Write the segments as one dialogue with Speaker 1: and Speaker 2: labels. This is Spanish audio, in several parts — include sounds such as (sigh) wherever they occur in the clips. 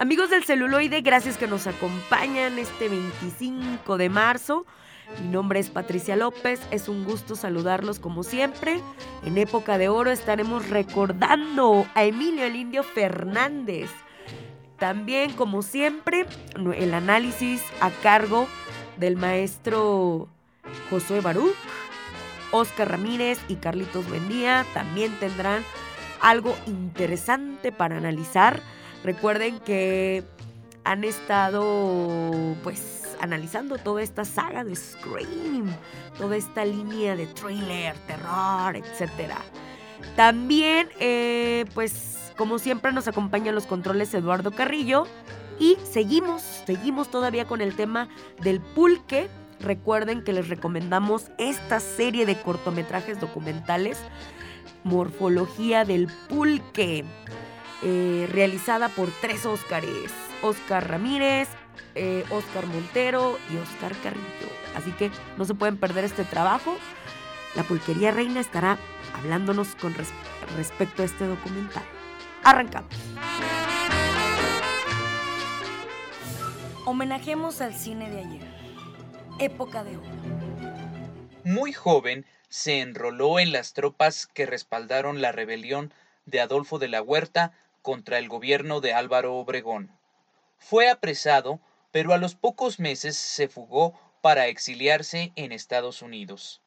Speaker 1: Amigos del celuloide, gracias que nos acompañan este 25 de marzo. Mi nombre es Patricia López, es un gusto saludarlos como siempre. En época de oro estaremos recordando a Emilio el Indio Fernández. También, como siempre, el análisis a cargo del maestro Josué Baruch, Oscar Ramírez y Carlitos Buendía también tendrán algo interesante para analizar Recuerden que han estado pues analizando toda esta saga de Scream, toda esta línea de thriller, terror, etc. También eh, pues como siempre nos acompañan los controles Eduardo Carrillo y seguimos, seguimos todavía con el tema del pulque. Recuerden que les recomendamos esta serie de cortometrajes documentales, Morfología del Pulque. Eh, realizada por tres Óscares, Óscar Ramírez, eh, Óscar Montero y Óscar Carrillo. Así que no se pueden perder este trabajo. La Pulquería Reina estará hablándonos con respecto a este documental. Arrancamos. Homenajemos al cine de ayer. Época de oro.
Speaker 2: Muy joven, se enroló en las tropas que respaldaron la rebelión de Adolfo de la Huerta contra el gobierno de Álvaro Obregón. Fue apresado, pero a los pocos meses se fugó para exiliarse en Estados Unidos.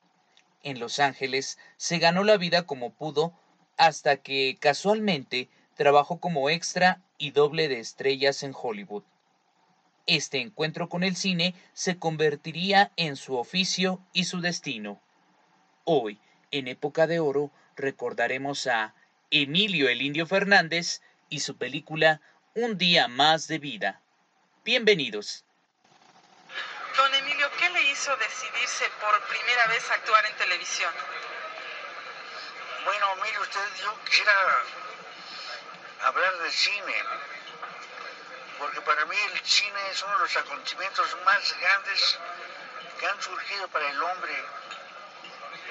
Speaker 2: En Los Ángeles se ganó la vida como pudo hasta que casualmente trabajó como extra y doble de estrellas en Hollywood. Este encuentro con el cine se convertiría en su oficio y su destino. Hoy, en época de oro, recordaremos a Emilio el Indio Fernández y su película Un día más de vida. Bienvenidos.
Speaker 3: Don Emilio, ¿qué le hizo decidirse por primera vez a actuar en televisión?
Speaker 4: Bueno, mire usted, yo quisiera hablar de cine, porque para mí el cine es uno de los acontecimientos más grandes que han surgido para el hombre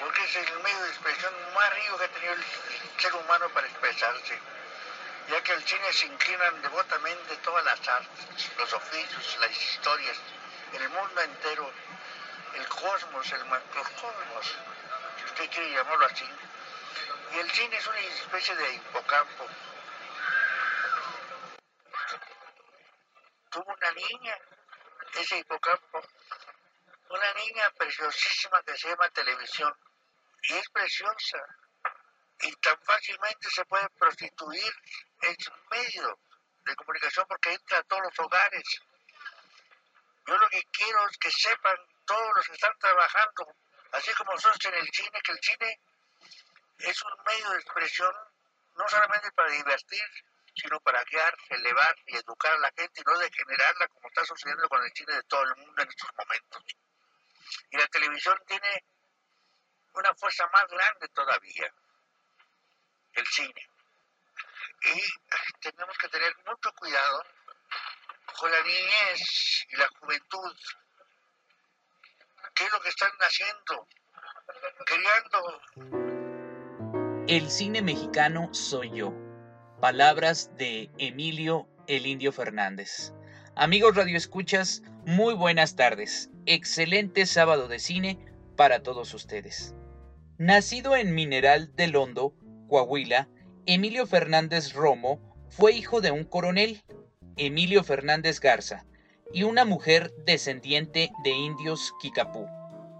Speaker 4: porque es el medio de expresión más rico que ha tenido el ser humano para expresarse, ya que el cine se inclinan devotamente todas las artes, los oficios, las historias, el mundo entero, el cosmos, el macrocosmos, si usted quiere llamarlo así. Y el cine es una especie de hipocampo. Tuvo una niña, ese hipocampo, una niña preciosísima que se llama televisión y es preciosa y tan fácilmente se puede prostituir en medio de comunicación porque entra a todos los hogares. Yo lo que quiero es que sepan todos los que están trabajando, así como nosotros en el cine, que el cine es un medio de expresión no solamente para divertir, sino para guiar, elevar y educar a la gente y no degenerarla como está sucediendo con el cine de todo el mundo en estos momentos. Y la televisión tiene una fuerza más grande todavía, el cine. Y tenemos que tener mucho cuidado con la niñez y la juventud. ¿Qué es lo que están haciendo? Creando.
Speaker 2: El cine mexicano soy yo. Palabras de Emilio el Indio Fernández. Amigos radioescuchas, muy buenas tardes. Excelente sábado de cine para todos ustedes. Nacido en Mineral del Hondo, Coahuila, Emilio Fernández Romo fue hijo de un coronel, Emilio Fernández Garza, y una mujer descendiente de indios Kikapú.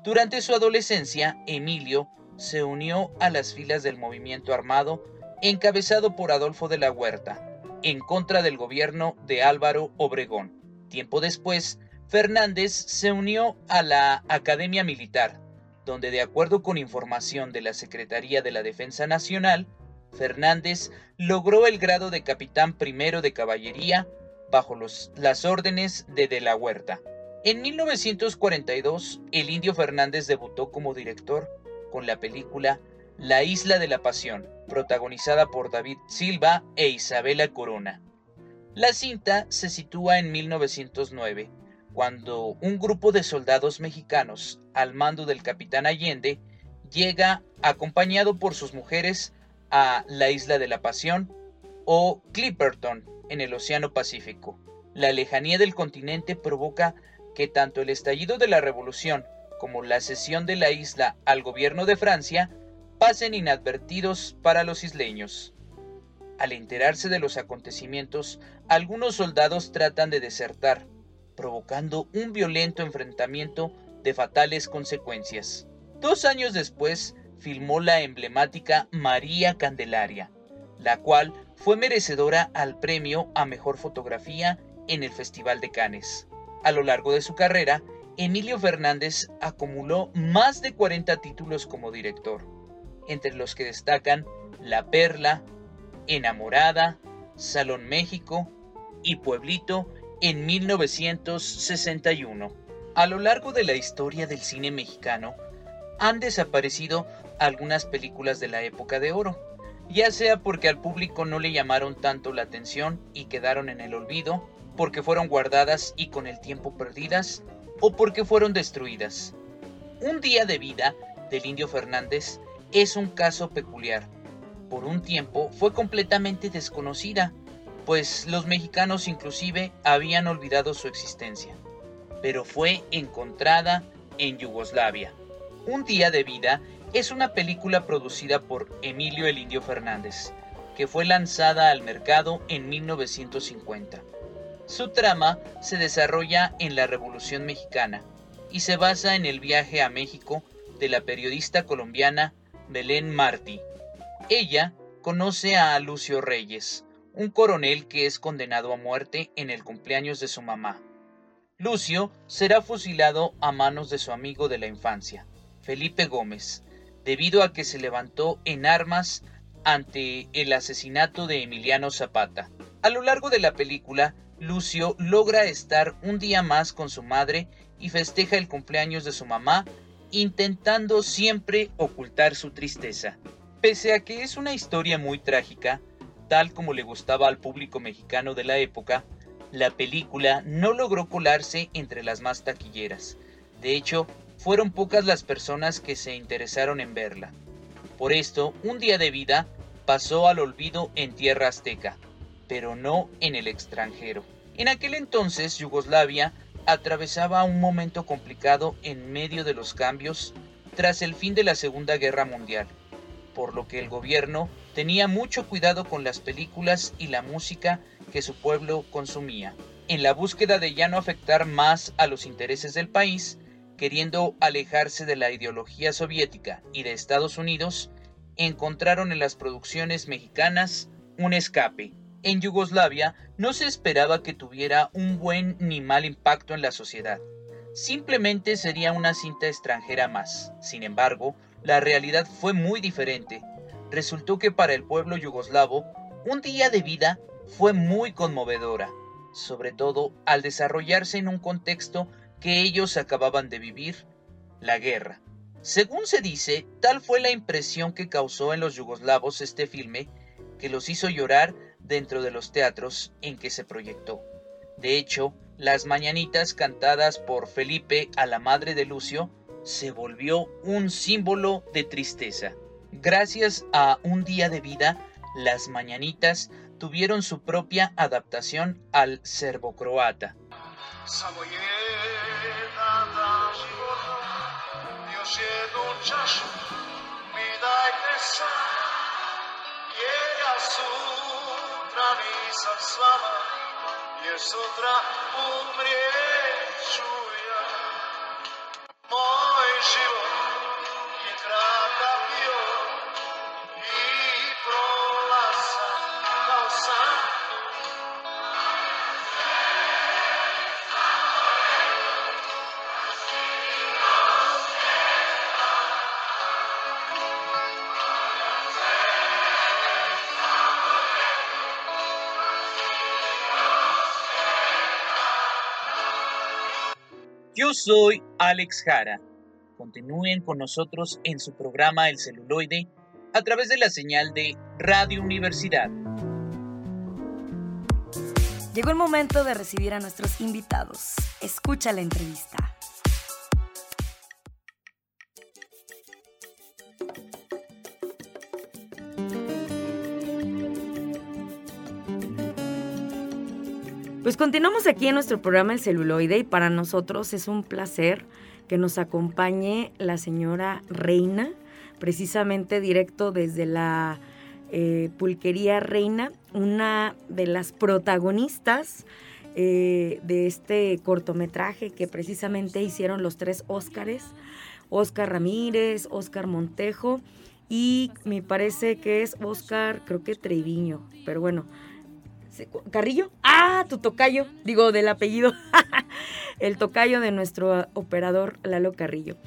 Speaker 2: Durante su adolescencia, Emilio se unió a las filas del movimiento armado encabezado por Adolfo de la Huerta, en contra del gobierno de Álvaro Obregón. Tiempo después, Fernández se unió a la Academia Militar, donde de acuerdo con información de la Secretaría de la Defensa Nacional, Fernández logró el grado de capitán primero de caballería bajo las órdenes de De la Huerta. En 1942, el Indio Fernández debutó como director con la película La Isla de la Pasión, protagonizada por David Silva e Isabela Corona. La cinta se sitúa en 1909, cuando un grupo de soldados mexicanos, al mando del capitán Allende, llega acompañado por sus mujeres a la Isla de la Pasión o Clipperton en el Océano Pacífico. La lejanía del continente provoca que tanto el estallido de la revolución como la cesión de la isla al gobierno de Francia pasen inadvertidos para los isleños. Al enterarse de los acontecimientos, algunos soldados tratan de desertar, provocando un violento enfrentamiento de fatales consecuencias. Dos años después, filmó la emblemática María Candelaria, la cual fue merecedora al premio a Mejor Fotografía en el Festival de Cannes. A lo largo de su carrera, Emilio Fernández acumuló más de 40 títulos como director, entre los que destacan La Perla, Enamorada, Salón México y Pueblito en 1961. A lo largo de la historia del cine mexicano, han desaparecido algunas películas de la época de oro, ya sea porque al público no le llamaron tanto la atención y quedaron en el olvido, porque fueron guardadas y con el tiempo perdidas o porque fueron destruidas. Un día de vida del indio Fernández es un caso peculiar. Por un tiempo fue completamente desconocida, pues los mexicanos inclusive habían olvidado su existencia, pero fue encontrada en Yugoslavia. Un día de vida es una película producida por Emilio el Indio Fernández, que fue lanzada al mercado en 1950. Su trama se desarrolla en la Revolución Mexicana y se basa en el viaje a México de la periodista colombiana Belén Martí. Ella conoce a Lucio Reyes, un coronel que es condenado a muerte en el cumpleaños de su mamá. Lucio será fusilado a manos de su amigo de la infancia, Felipe Gómez, debido a que se levantó en armas ante el asesinato de Emiliano Zapata. A lo largo de la película, Lucio logra estar un día más con su madre y festeja el cumpleaños de su mamá, intentando siempre ocultar su tristeza. Pese a que es una historia muy trágica, tal como le gustaba al público mexicano de la época, la película no logró colarse entre las más taquilleras. De hecho, fueron pocas las personas que se interesaron en verla. Por esto, un día de vida pasó al olvido en tierra azteca, pero no en el extranjero. En aquel entonces Yugoslavia atravesaba un momento complicado en medio de los cambios tras el fin de la Segunda Guerra Mundial, por lo que el gobierno tenía mucho cuidado con las películas y la música que su pueblo consumía. En la búsqueda de ya no afectar más a los intereses del país, queriendo alejarse de la ideología soviética y de Estados Unidos, encontraron en las producciones mexicanas un escape en Yugoslavia no se esperaba que tuviera un buen ni mal impacto en la sociedad. Simplemente sería una cinta extranjera más. Sin embargo, la realidad fue muy diferente. Resultó que para el pueblo yugoslavo, un día de vida fue muy conmovedora, sobre todo al desarrollarse en un contexto que ellos acababan de vivir, la guerra. Según se dice, tal fue la impresión que causó en los yugoslavos este filme, que los hizo llorar dentro de los teatros en que se proyectó. De hecho, las mañanitas cantadas por Felipe a la madre de Lucio se volvió un símbolo de tristeza. Gracias a un día de vida, las mañanitas tuvieron su propia adaptación al serbo-croata.
Speaker 5: nisam s
Speaker 2: Yo soy Alex Jara. Continúen con nosotros en su programa El celuloide a través de la señal de Radio Universidad.
Speaker 6: Llegó el momento de recibir a nuestros invitados. Escucha la entrevista. Pues continuamos aquí en nuestro programa El celuloide y para nosotros es un placer que nos acompañe la señora Reina, precisamente directo desde la eh, Pulquería Reina, una de las protagonistas eh, de este cortometraje que precisamente hicieron los tres Óscares, Óscar Ramírez, Óscar Montejo y me parece que es Óscar, creo que Treviño, pero bueno, ¿Carrillo? Ah, tu tocayo, digo del apellido, (laughs) el tocayo de nuestro operador Lalo Carrillo.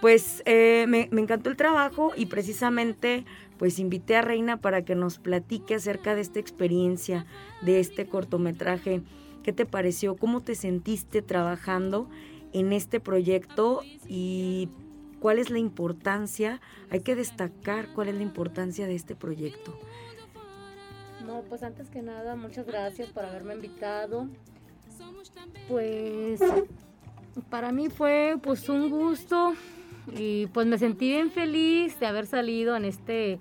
Speaker 6: Pues eh, me, me, encantó el trabajo y precisamente pues invité a Reina para que nos platique acerca de esta experiencia, de este cortometraje. ¿Qué te pareció? ¿Cómo te sentiste trabajando en este proyecto? Y cuál es la importancia, hay que destacar cuál es la importancia de este proyecto.
Speaker 7: No, pues antes que nada, muchas gracias por haberme invitado. Pues para mí fue pues un gusto y pues me sentí bien feliz de haber salido en este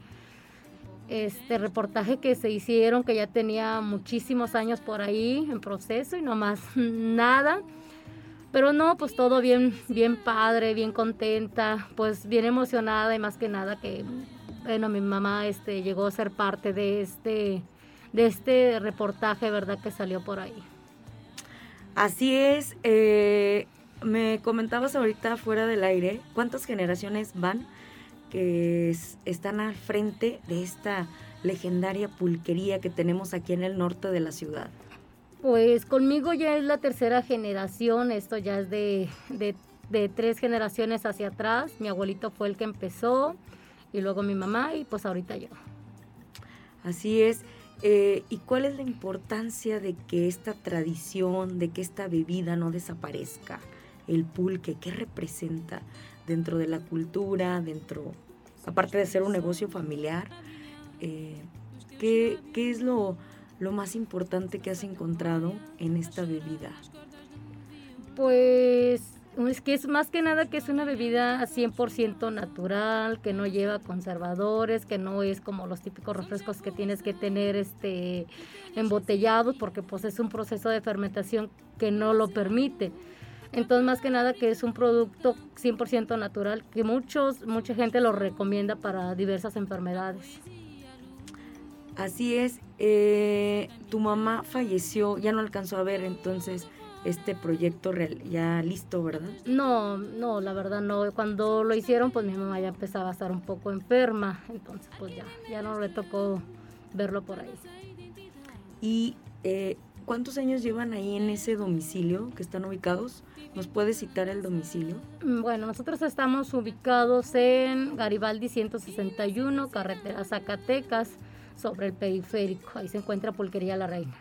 Speaker 7: este reportaje que se hicieron que ya tenía muchísimos años por ahí en proceso y no más nada. Pero no, pues todo bien bien padre, bien contenta, pues bien emocionada y más que nada que bueno, mi mamá este llegó a ser parte de este de este reportaje, ¿verdad? Que salió por ahí.
Speaker 6: Así es. Eh, me comentabas ahorita fuera del aire, ¿cuántas generaciones van que están al frente de esta legendaria pulquería que tenemos aquí en el norte de la ciudad?
Speaker 7: Pues conmigo ya es la tercera generación, esto ya es de, de, de tres generaciones hacia atrás. Mi abuelito fue el que empezó y luego mi mamá y pues ahorita yo.
Speaker 6: Así es. Eh, ¿Y cuál es la importancia de que esta tradición, de que esta bebida no desaparezca? El pulque, ¿qué representa dentro de la cultura, dentro, aparte de ser un negocio familiar? Eh, ¿qué, es lo, lo más importante que has encontrado en esta bebida?
Speaker 7: Pues es que es más que nada que es una bebida 100% natural, que no lleva conservadores, que no es como los típicos refrescos que tienes que tener este embotellados porque pues es un proceso de fermentación que no lo permite. Entonces, más que nada que es un producto 100% natural que muchos mucha gente lo recomienda para diversas enfermedades.
Speaker 6: Así es, eh, tu mamá falleció, ya no alcanzó a ver entonces este proyecto real, ya listo, ¿verdad?
Speaker 7: No, no, la verdad no. Cuando lo hicieron, pues mi mamá ya empezaba a estar un poco enferma, entonces pues ya, ya no le tocó verlo por ahí.
Speaker 6: ¿Y eh, cuántos años llevan ahí en ese domicilio que están ubicados? ¿Nos puede citar el domicilio?
Speaker 7: Mm, bueno, nosotros estamos ubicados en Garibaldi 161, carretera Zacatecas, sobre el periférico. Ahí se encuentra Pulquería La Reina.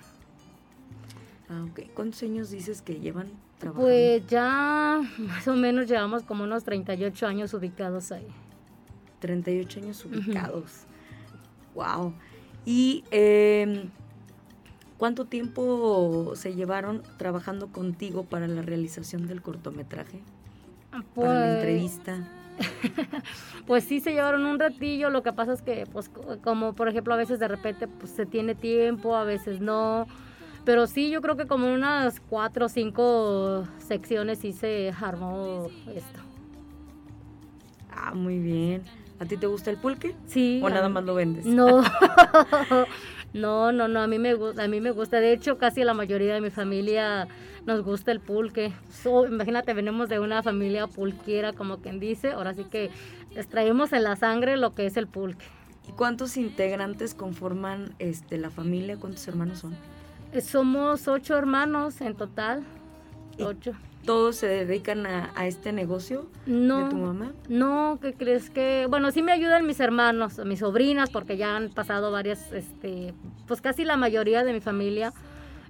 Speaker 6: Ah, ¿Cuántos años dices que llevan trabajando?
Speaker 7: Pues ya más o menos llevamos como unos 38 años ubicados ahí.
Speaker 6: 38 años ubicados. Wow. ¿Y em, cuánto tiempo se llevaron trabajando contigo para la realización del cortometraje? para la pues entrevista. (laughs)
Speaker 7: pues sí se llevaron un ratillo, lo que pasa es que pues como por ejemplo a veces de repente pues se tiene tiempo, a veces no pero sí, yo creo que como unas cuatro o cinco secciones sí se armó esto.
Speaker 6: Ah, muy bien. ¿A ti te gusta el pulque?
Speaker 7: Sí.
Speaker 6: ¿O nada más lo vendes?
Speaker 7: No. (laughs) (laughs) no, no, no, a mí me gusta, a mí me gusta. De hecho, casi la mayoría de mi familia nos gusta el pulque. imagínate, venimos de una familia pulquera, como quien dice. Ahora sí que les traemos en la sangre lo que es el pulque.
Speaker 6: ¿Y cuántos integrantes conforman este la familia? ¿Cuántos hermanos son?
Speaker 7: Somos ocho hermanos en total. Ocho.
Speaker 6: ¿Todos se dedican a, este negocio
Speaker 7: no,
Speaker 6: de tu mamá?
Speaker 7: No, ¿qué crees que? Bueno, sí me ayudan mis hermanos, mis sobrinas, porque ya han pasado varias, este, pues casi la mayoría de mi familia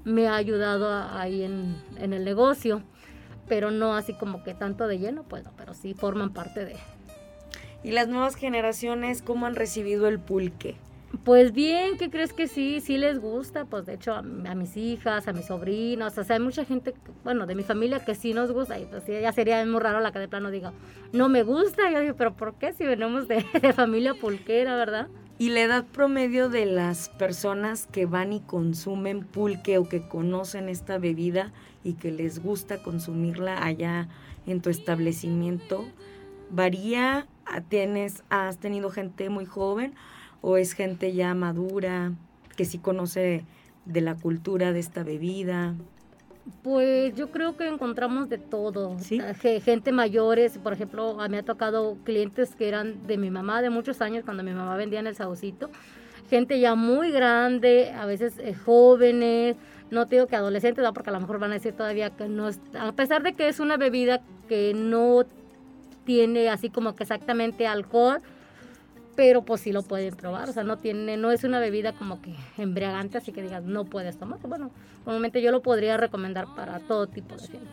Speaker 7: me ha ayudado ahí en, en el negocio pero no así como que tanto de lleno, pues no, pero sí forman parte de.
Speaker 6: ¿Y las nuevas generaciones cómo han recibido el pulque?
Speaker 7: Pues bien, ¿qué crees que sí? Sí les gusta, pues de hecho a, a mis hijas, a mis sobrinos, o sea, hay mucha gente, bueno, de mi familia que sí nos gusta, y pues ya sería muy raro la que de plano diga, no me gusta, yo digo, pero ¿por qué si venimos de, (laughs) de familia pulquera, verdad?
Speaker 6: ¿Y la edad promedio de las personas que van y consumen pulque o que conocen esta bebida y que les gusta consumirla allá en tu establecimiento varía? ¿Tienes, ¿Has tenido gente muy joven o es gente ya madura que sí conoce de la cultura de esta bebida?
Speaker 7: Pues yo creo que encontramos de todo.
Speaker 6: ¿Sí?
Speaker 7: Ah, ge- Gente mayores, por ejemplo, a mí me ha tocado clientes que eran de mi mamá de muchos años, cuando mi mamá vendía en el Saucito. Gente ya muy grande, a veces eh, jóvenes, no te digo que adolescentes, ¿no? porque a lo mejor van a decir todavía que no a pesar de que es una bebida que no tiene así como que exactamente alcohol, pero pues sí lo pueden probar, o sea, no tiene, no es una bebida como que embriagante, así que digas, no puedes tomar. Bueno, normalmente yo lo podría recomendar para todo tipo de gente.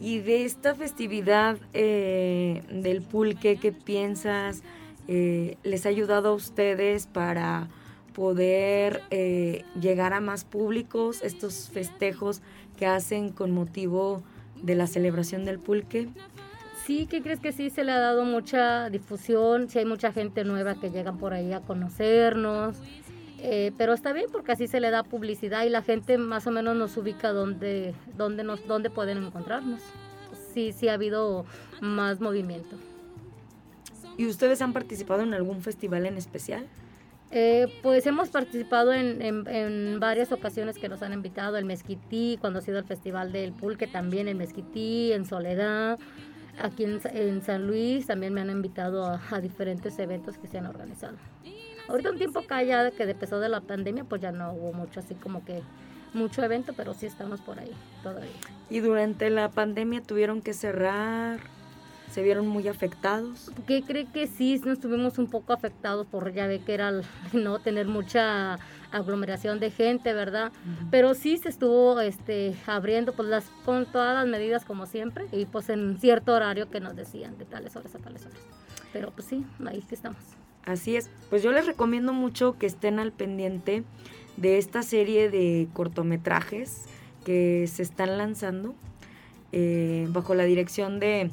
Speaker 6: Y de esta festividad eh, del pulque, ¿qué piensas? Eh, ¿Les ha ayudado a ustedes para poder eh, llegar a más públicos estos festejos que hacen con motivo de la celebración del pulque?
Speaker 7: Sí, ¿qué crees que sí se le ha dado mucha difusión? Sí hay mucha gente nueva que llegan por ahí a conocernos, eh, pero está bien porque así se le da publicidad y la gente más o menos nos ubica dónde, dónde, nos, dónde pueden encontrarnos. Sí, sí ha habido más movimiento.
Speaker 6: ¿Y ustedes han participado en algún festival en especial?
Speaker 7: Eh, pues hemos participado en, en- en varias ocasiones que nos han invitado, el Mezquití, cuando ha sido el Festival del Pulque, también el Mezquití, en Soledad, aquí en, en San Luis también me han invitado a, a diferentes eventos que se han organizado. Ahorita un tiempo ya que empezó de la pandemia, pues ya no hubo mucho así como que mucho evento, pero sí estamos por ahí todavía.
Speaker 6: Y durante la pandemia tuvieron que cerrar, se vieron muy afectados.
Speaker 7: ¿Qué cree que sí nos tuvimos un poco afectados por ya ve que era el- (laughs) no tener mucha aglomeración de gente, ¿verdad? Pero sí se estuvo este abriendo pues las con todas las medidas como siempre y pues en cierto horario que nos decían de tales horas a tales horas. Pero pues sí, ahí sí estamos.
Speaker 6: Así es. Pues yo les recomiendo mucho que estén al pendiente de esta serie de cortometrajes que se están lanzando eh, bajo la dirección de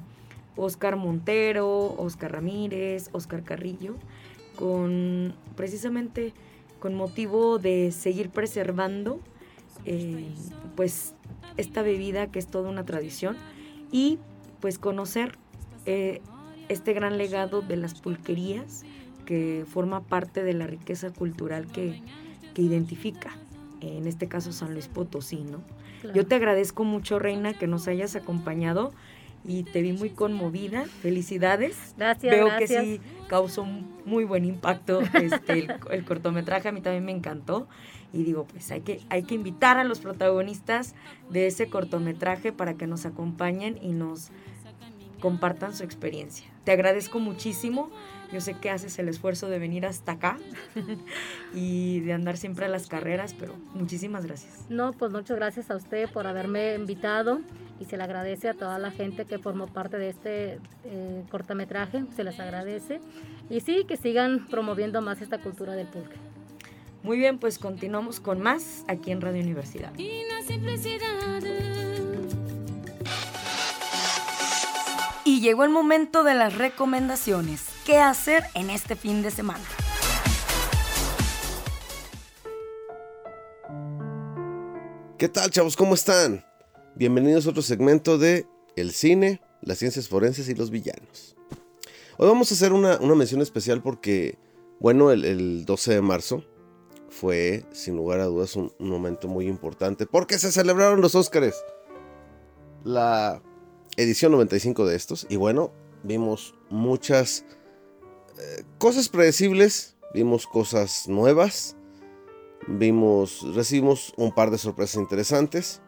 Speaker 6: Oscar Montero, Oscar Ramírez, Oscar Carrillo, con precisamente con motivo de seguir preservando eh, pues esta bebida que es toda una tradición y pues conocer eh, este gran legado de las pulquerías que forma parte de la riqueza cultural que, que identifica, en este caso San Luis Potosí, ¿no?
Speaker 7: Claro.
Speaker 6: Yo te agradezco mucho, Reina, que nos hayas acompañado y te vi muy conmovida. Felicidades.
Speaker 7: Gracias,
Speaker 6: Veo
Speaker 7: gracias.
Speaker 6: que sí causó un muy buen impacto este, el, (laughs) el cortometraje, a mí también me encantó. Y digo, pues hay que, hay que invitar a los protagonistas de ese cortometraje para que nos acompañen y nos compartan su experiencia. Te agradezco muchísimo. Yo sé que haces el esfuerzo de venir hasta acá (laughs) y de andar siempre a las carreras, pero muchísimas gracias.
Speaker 7: No, pues muchas gracias a usted por haberme invitado y se le agradece a toda la gente que formó parte de este eh, cortometraje, se les agradece. Y sí, que sigan promoviendo más esta cultura del pulque.
Speaker 6: Muy bien, pues continuamos con más aquí en Radio Universidad.
Speaker 8: E na simplicidade.
Speaker 9: Llegó el momento de las recomendaciones. ¿Qué hacer en este fin de semana?
Speaker 10: ¿Qué tal, chavos? ¿Cómo están? Bienvenidos a otro segmento de El cine, las ciencias forenses y los villanos. Hoy vamos a hacer una, una mención especial porque, bueno, el, el 12 de marzo fue, sin lugar a dudas, un, un momento muy importante porque se celebraron los Óscares. La edición 95 de estos. Y bueno, vimos muchas eh, cosas predecibles, vimos cosas nuevas vimos, recibimos un par de sorpresas interesantes.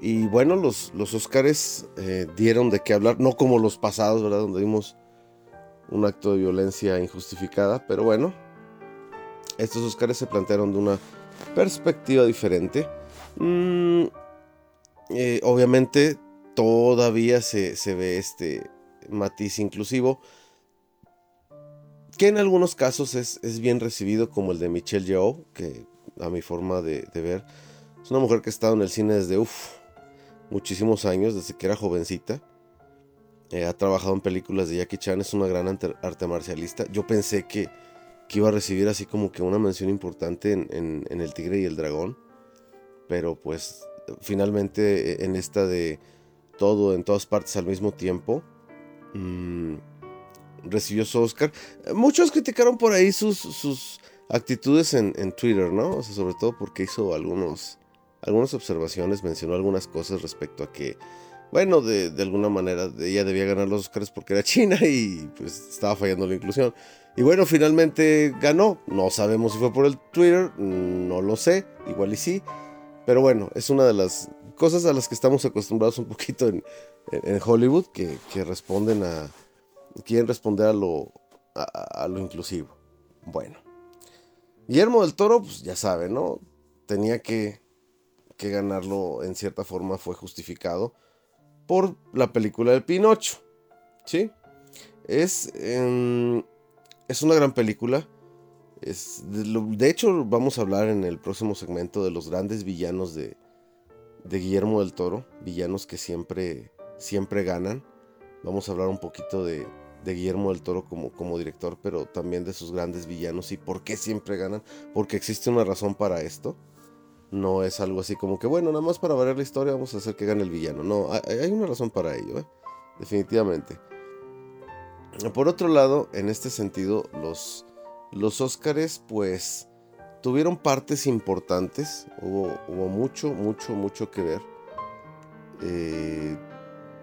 Speaker 10: Y bueno, los, los Oscars eh, dieron de qué hablar, no como los pasados, ¿verdad? Donde vimos un acto de violencia injustificada, pero bueno, estos Oscars se plantearon de una perspectiva diferente. Mm, eh, obviamente todavía se, se ve este matiz inclusivo que en algunos casos es, es, bien recibido como el de Michelle Yeoh, que a mi forma de, ver es una mujer que ha estado en el cine desde uf, muchísimos años, desde que era jovencita. Eh, ha trabajado en películas de Jackie Chan, es una gran arte, marcialista. Yo pensé que, que, iba a recibir así como que una mención importante en, en, en, El Tigre y el Dragón, pero pues finalmente eh, en esta de todo en todas partes al mismo tiempo, mmm, recibió su Oscar. Muchos criticaron por ahí sus, sus actitudes en, en, Twitter, ¿no? O sea, sobre todo porque hizo algunos, algunas observaciones, mencionó algunas cosas respecto a que, bueno, de, de, alguna manera ella debía ganar los Oscars porque era (laughs) china y pues estaba fallando la inclusión. Y bueno, finalmente ganó. No sabemos si fue por el Twitter, no lo sé, igual y sí. Pero bueno, es una de las cosas a las que estamos acostumbrados un poquito en, Hollywood, que, responden a, quieren responder a lo, a, lo inclusivo. Bueno. Guillermo del Toro, pues ya sabe, ¿no? Tenía que, que ganarlo en cierta forma, fue justificado por la película del Pinocho. ¿Sí? Es, eh, es una gran película. Es, de, hecho, vamos a hablar en el próximo segmento de los grandes villanos de, de Guillermo del Toro. Villanos que siempre, siempre ganan. Vamos a hablar un poquito de, Guillermo del Toro como, como director, pero también de sus grandes villanos y por qué siempre ganan, porque existe una razón para esto. No es algo así como que, bueno, nada más para variar la historia vamos a hacer que gane el villano. No, hay una razón para ello, ¿eh? definitivamente. Por otro lado, en este sentido, los, los Óscares, pues, tuvieron partes importantes. Hubo, mucho, mucho, mucho que ver. Eh,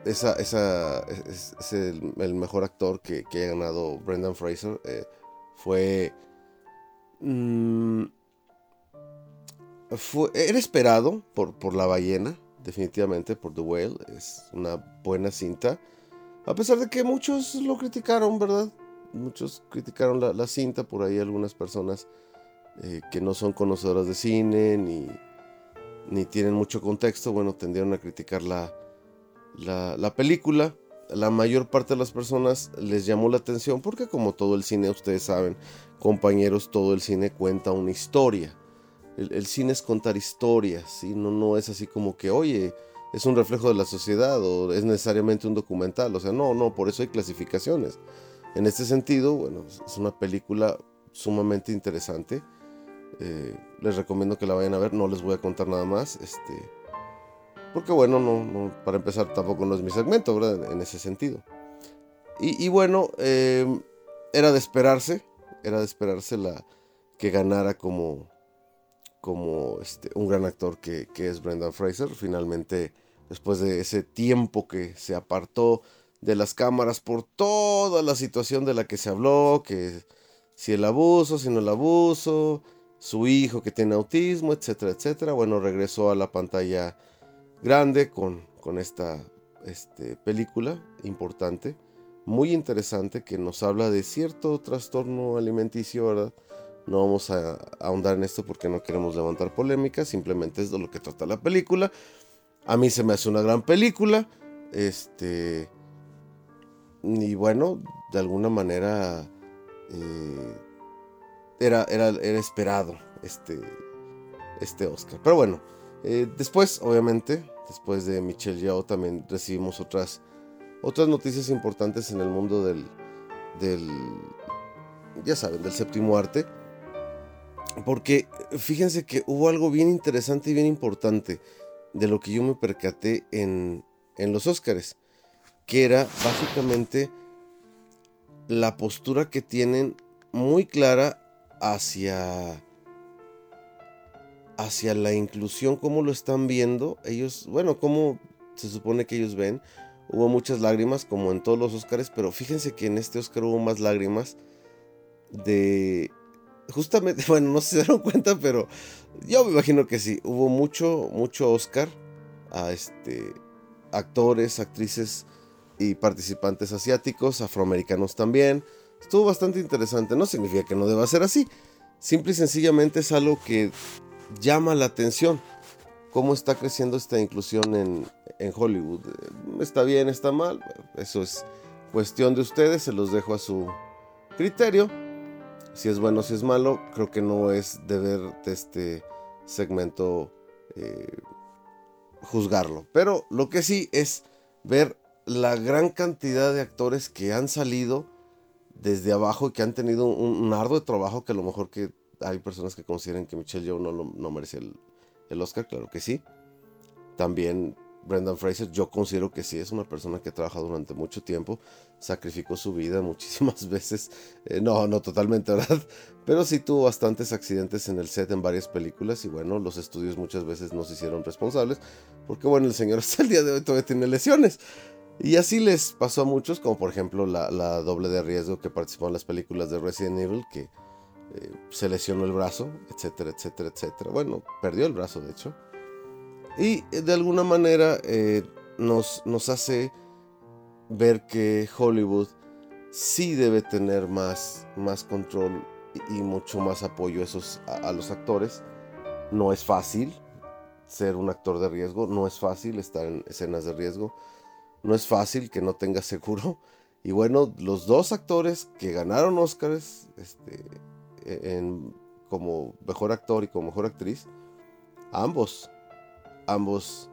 Speaker 10: esa, esa es, el, mejor actor que, que, ganado Brendan Fraser. Eh, fue, mmm, fue. Era esperado por, por La Ballena, definitivamente, por The Whale. Es una buena cinta. A pesar de que muchos lo criticaron, ¿verdad? Muchos criticaron la, la cinta, por ahí algunas personas eh, que no son conocedoras de cine ni, ni tienen mucho contexto, bueno, tendieron a criticar la, la, la, película. La mayor parte de las personas les llamó la atención porque como todo el cine, ustedes saben, compañeros, todo el cine cuenta una historia. El, el cine es contar historias, y no, no es así como que, oye, es un reflejo de la sociedad o es necesariamente un documental. O sea, no, no, por eso hay clasificaciones. En este sentido, bueno, es una película sumamente interesante. Eh, les recomiendo que la vayan a ver, no les voy a contar nada más. Este, porque bueno, no, para empezar tampoco no es mi segmento, ¿verdad? En ese sentido. Y, bueno, eh, era de esperarse, era de esperarse la, que ganara como, como este, un gran actor que, que, es Brendan Fraser. Finalmente, después de ese tiempo que se apartó de las cámaras por toda la situación de la que se habló, que si el abuso, si no el abuso, su hijo que tiene autismo, etcétera, etcétera. Bueno, regresó a la pantalla grande con, con esta este, película importante, muy interesante, que nos habla de cierto trastorno alimenticio, ¿verdad? No vamos a ahondar en esto porque no queremos levantar polémica, simplemente es de lo que trata la película. A mí se me hace una gran película. Este. Y bueno, de alguna manera. Eh, era, era, era, esperado este, este Oscar. Pero bueno, eh, después, obviamente, después de Michelle Yeoh, también recibimos otras, otras noticias importantes en el mundo del, del. Ya saben, del séptimo arte. Porque fíjense que hubo algo bien interesante y bien importante de lo que yo me percaté en, en los Óscares, que era básicamente la postura que tienen muy clara hacia hacia la inclusión, cómo lo están viendo ellos, bueno, cómo se supone que ellos ven. Hubo muchas lágrimas, como en todos los Óscares, pero fíjense que en este Óscar hubo más lágrimas de justamente, (laughs) bueno, no se dieron cuenta, pero yo me imagino que sí. Hubo mucho, mucho Oscar a este actores, actrices y participantes asiáticos, afroamericanos también. Estuvo bastante interesante. No significa que no deba ser así. Simple y sencillamente es algo que llama la atención. Cómo está creciendo esta inclusión en, en Hollywood. Está bien, está mal, eso es cuestión de ustedes, se los dejo a su criterio. Si es bueno, si es malo, creo que no es deber de este segmento eh, juzgarlo. Pero lo que sí es ver la gran cantidad de actores que han salido desde abajo y que han tenido un, arduo trabajo que a lo mejor que hay personas que consideren que Michelle Yeoh no, no merece el, el Oscar, claro que sí. También Brendan Fraser, yo considero que sí es una persona que ha trabajado durante mucho tiempo, sacrificó su vida (laughs) muchísimas veces, eh, no, no totalmente, (laughs) ¿verdad? Pero sí tuvo bastantes accidentes en el set en varias películas y bueno, los estudios muchas veces no se hicieron responsables, porque bueno, el señor (laughs) hasta el día de hoy todavía tiene lesiones. Y así les pasó a muchos, como por ejemplo la, doble de riesgo que participó en las películas de Resident Evil, que eh, se lesionó el brazo, etcétera, etcétera, etcétera. Bueno, perdió el brazo de hecho. Y eh, de alguna manera eh, nos, nos hace ver que Hollywood sí debe tener más, más control y, mucho más apoyo esos, a, los actores. No es fácil ser un actor de riesgo, no es fácil estar en escenas de riesgo, no es fácil que no tengas seguro. Y bueno, los dos actores que ganaron Oscars este, e, en, como mejor actor y como mejor actriz, ambos ambos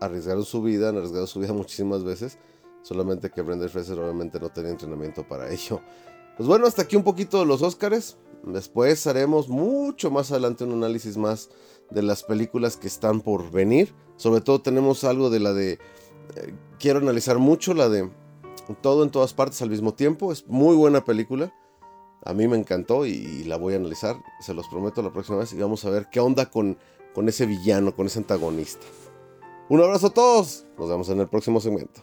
Speaker 10: arriesgaron su vida, han arriesgado su vida (laughs) muchísimas veces, solamente que Brendan Fraser obviamente no tenía entrenamiento para ello. Pues bueno, hasta aquí un poquito de los Oscars. Después haremos mucho más adelante un análisis más de las películas que están por venir. Sobre todo tenemos algo de la de... Quiero analizar mucho la de Todo en todas partes al mismo tiempo. Es muy buena película. A mí me encantó y la voy a analizar. Se los prometo la próxima vez y vamos a ver qué onda con con ese villano, con ese antagonista. Un abrazo a todos. Nos vemos en el próximo segmento.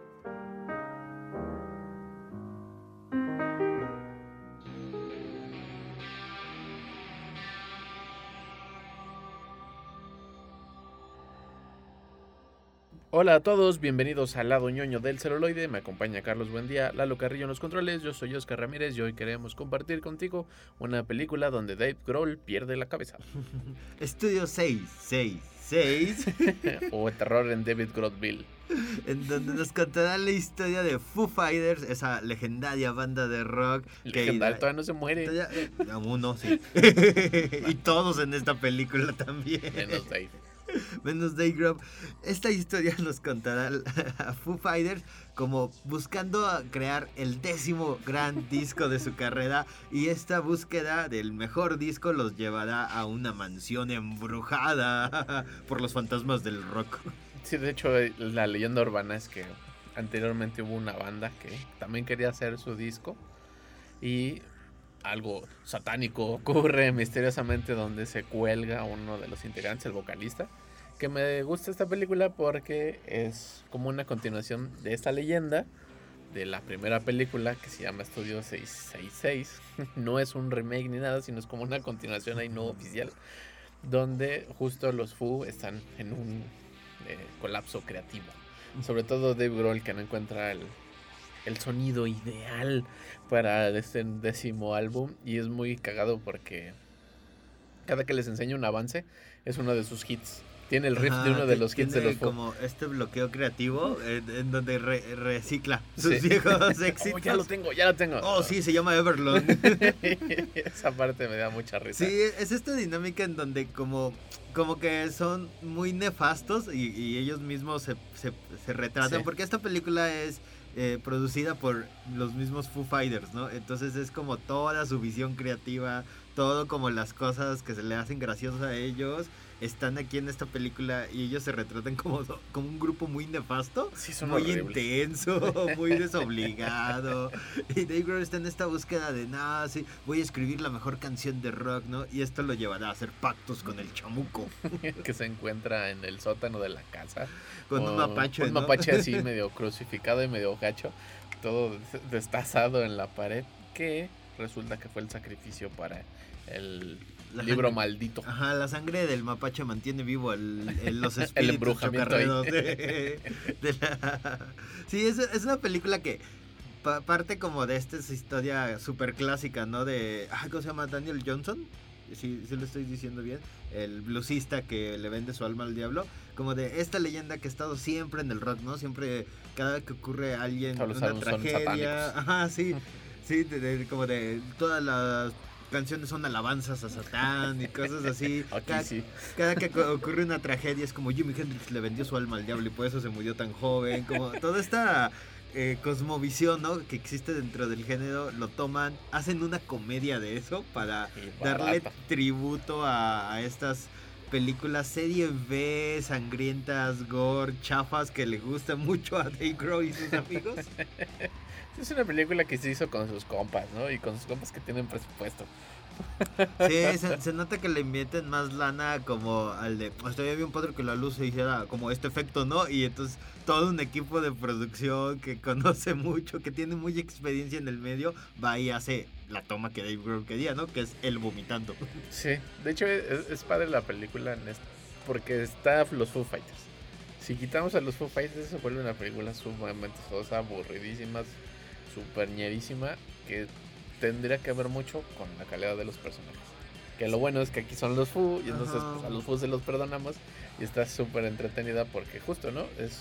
Speaker 11: Hola a todos, bienvenidos al lado ñoño del celuloide. Me acompaña Carlos Buendía, Lalo Carrillo en los controles. Yo soy Oscar Ramírez y hoy queremos compartir contigo una película donde Dave Grohl pierde la cabeza. (laughs)
Speaker 12: Estudio 666 (laughs)
Speaker 11: o Terror en David Grohlville.
Speaker 12: En donde nos contará la historia de Foo Fighters, esa legendaria banda de rock.
Speaker 11: Legendaria, todavía no se muere.
Speaker 12: Eh, aún no, sí. (laughs) y todos en esta película también.
Speaker 11: Menos Dave. (laughs)
Speaker 12: menos Dave Grohl. Esta historia nos contará (laughs) a Foo Fighters como buscando crear el décimo gran disco de su carrera y esta búsqueda del mejor disco los llevará a una mansión embrujada (laughs) por los fantasmas del rock.
Speaker 11: Sí, de hecho la leyenda urbana es que anteriormente hubo una banda que también quería hacer su disco y algo satánico ocurre (laughs) misteriosamente donde se cuelga uno de los integrantes, el vocalista, que me gusta esta película porque es como una continuación de esta leyenda de la primera película que se llama Estudio 666. (laughs) no es un remake ni nada, sino es como una continuación ahí no oficial, donde justo los Fu están en un eh, colapso creativo. Sobre todo Dave Grohl que no encuentra el, el sonido ideal para este décimo álbum y es muy cagado porque cada que les enseño un avance es uno de sus hits tiene el riff de uno de los hits de los
Speaker 12: como este bloqueo creativo en, donde recicla sus viejos éxitos. (laughs)
Speaker 11: Oh, ya lo tengo, ya lo tengo.
Speaker 12: Oh, sí, se llama Everlong. (laughs)
Speaker 11: Esa parte me da mucha risa.
Speaker 12: Sí, es esta dinámica en donde como, como que son muy nefastos y, ellos mismos se, se, retratan. Porque esta película es eh, producida por los mismos Foo Fighters, ¿no? Entonces es como toda su visión creativa, todo como las cosas que se le hacen graciosas a ellos están aquí en esta película y ellos se retratan como, como un grupo muy nefasto, muy intenso, (laughs) muy desobligado. y Dave Grohl está en esta búsqueda de, nada, sí, voy a escribir la mejor canción de rock, ¿no? Y esto lo llevará a hacer pactos con el chamuco. (laughs)
Speaker 11: que se encuentra en el sótano de la casa.
Speaker 12: Con un mapache,
Speaker 11: Un mapache así (laughs) medio crucificado y medio gacho, todo destazado en la pared, que resulta que fue el sacrificio para el
Speaker 12: La
Speaker 11: libro
Speaker 12: sangre.
Speaker 11: maldito.
Speaker 12: Ajá, la sangre del mapache mantiene vivo el, el- los (laughs)
Speaker 11: El
Speaker 12: espíritus
Speaker 11: embrujamiento ahí.
Speaker 12: chocarreros de, de la- (laughs) Sí, es, es una película que pa- parte como de esta historia súper clásica, ¿no? De... ¿Cómo se llama? Daniel Johnson. Sí lo estoy diciendo bien. El bluesista que le vende su alma al diablo. Como de esta leyenda que ha estado siempre en el rock, ¿no? Siempre, cada vez que ocurre alguien una tragedia. Ajá, sí. (laughs) Sí, de- de- como de todas las canciones son alabanzas a Satán y cosas así. (laughs)
Speaker 11: Aquí
Speaker 12: cada,
Speaker 11: sí.
Speaker 12: cada que ocurre una tragedia es como Jimi Hendrix le vendió su alma al diablo y por eso se murió tan joven. Como toda esta eh, cosmovisión ¿no? que existe dentro del género, lo toman, hacen una comedia de eso para darle tributo a, a estas películas serie B, sangrientas, gore, chafas que le gusta mucho a Dave Grohl y sus amigos. (laughs)
Speaker 11: Es una película que se hizo con sus compas, ¿no? Y con sus compas que tienen presupuesto.
Speaker 12: Sí, se, se nota que le invierten más lana como al de. Pues todavía había un padre que la luz se hiciera como este efecto, ¿no? Y entonces todo un equipo de producción que conoce mucho, que tiene mucha experiencia en el medio, va y hace la toma que Dave Grohl quería, ¿no? Que es él vomitando.
Speaker 11: Sí, de hecho es, es padre la película en esto, porque está los Foo Fighters. Si quitamos a los Foo Fighters se vuelve una película sumamente sosa, aburridísima, super ñerísima, que tendría que ver mucho con la calidad de los personajes. Que lo bueno es que aquí son los Foo y entonces pues, a los Foo se los perdonamos y está súper entretenida porque justo, ¿no? Es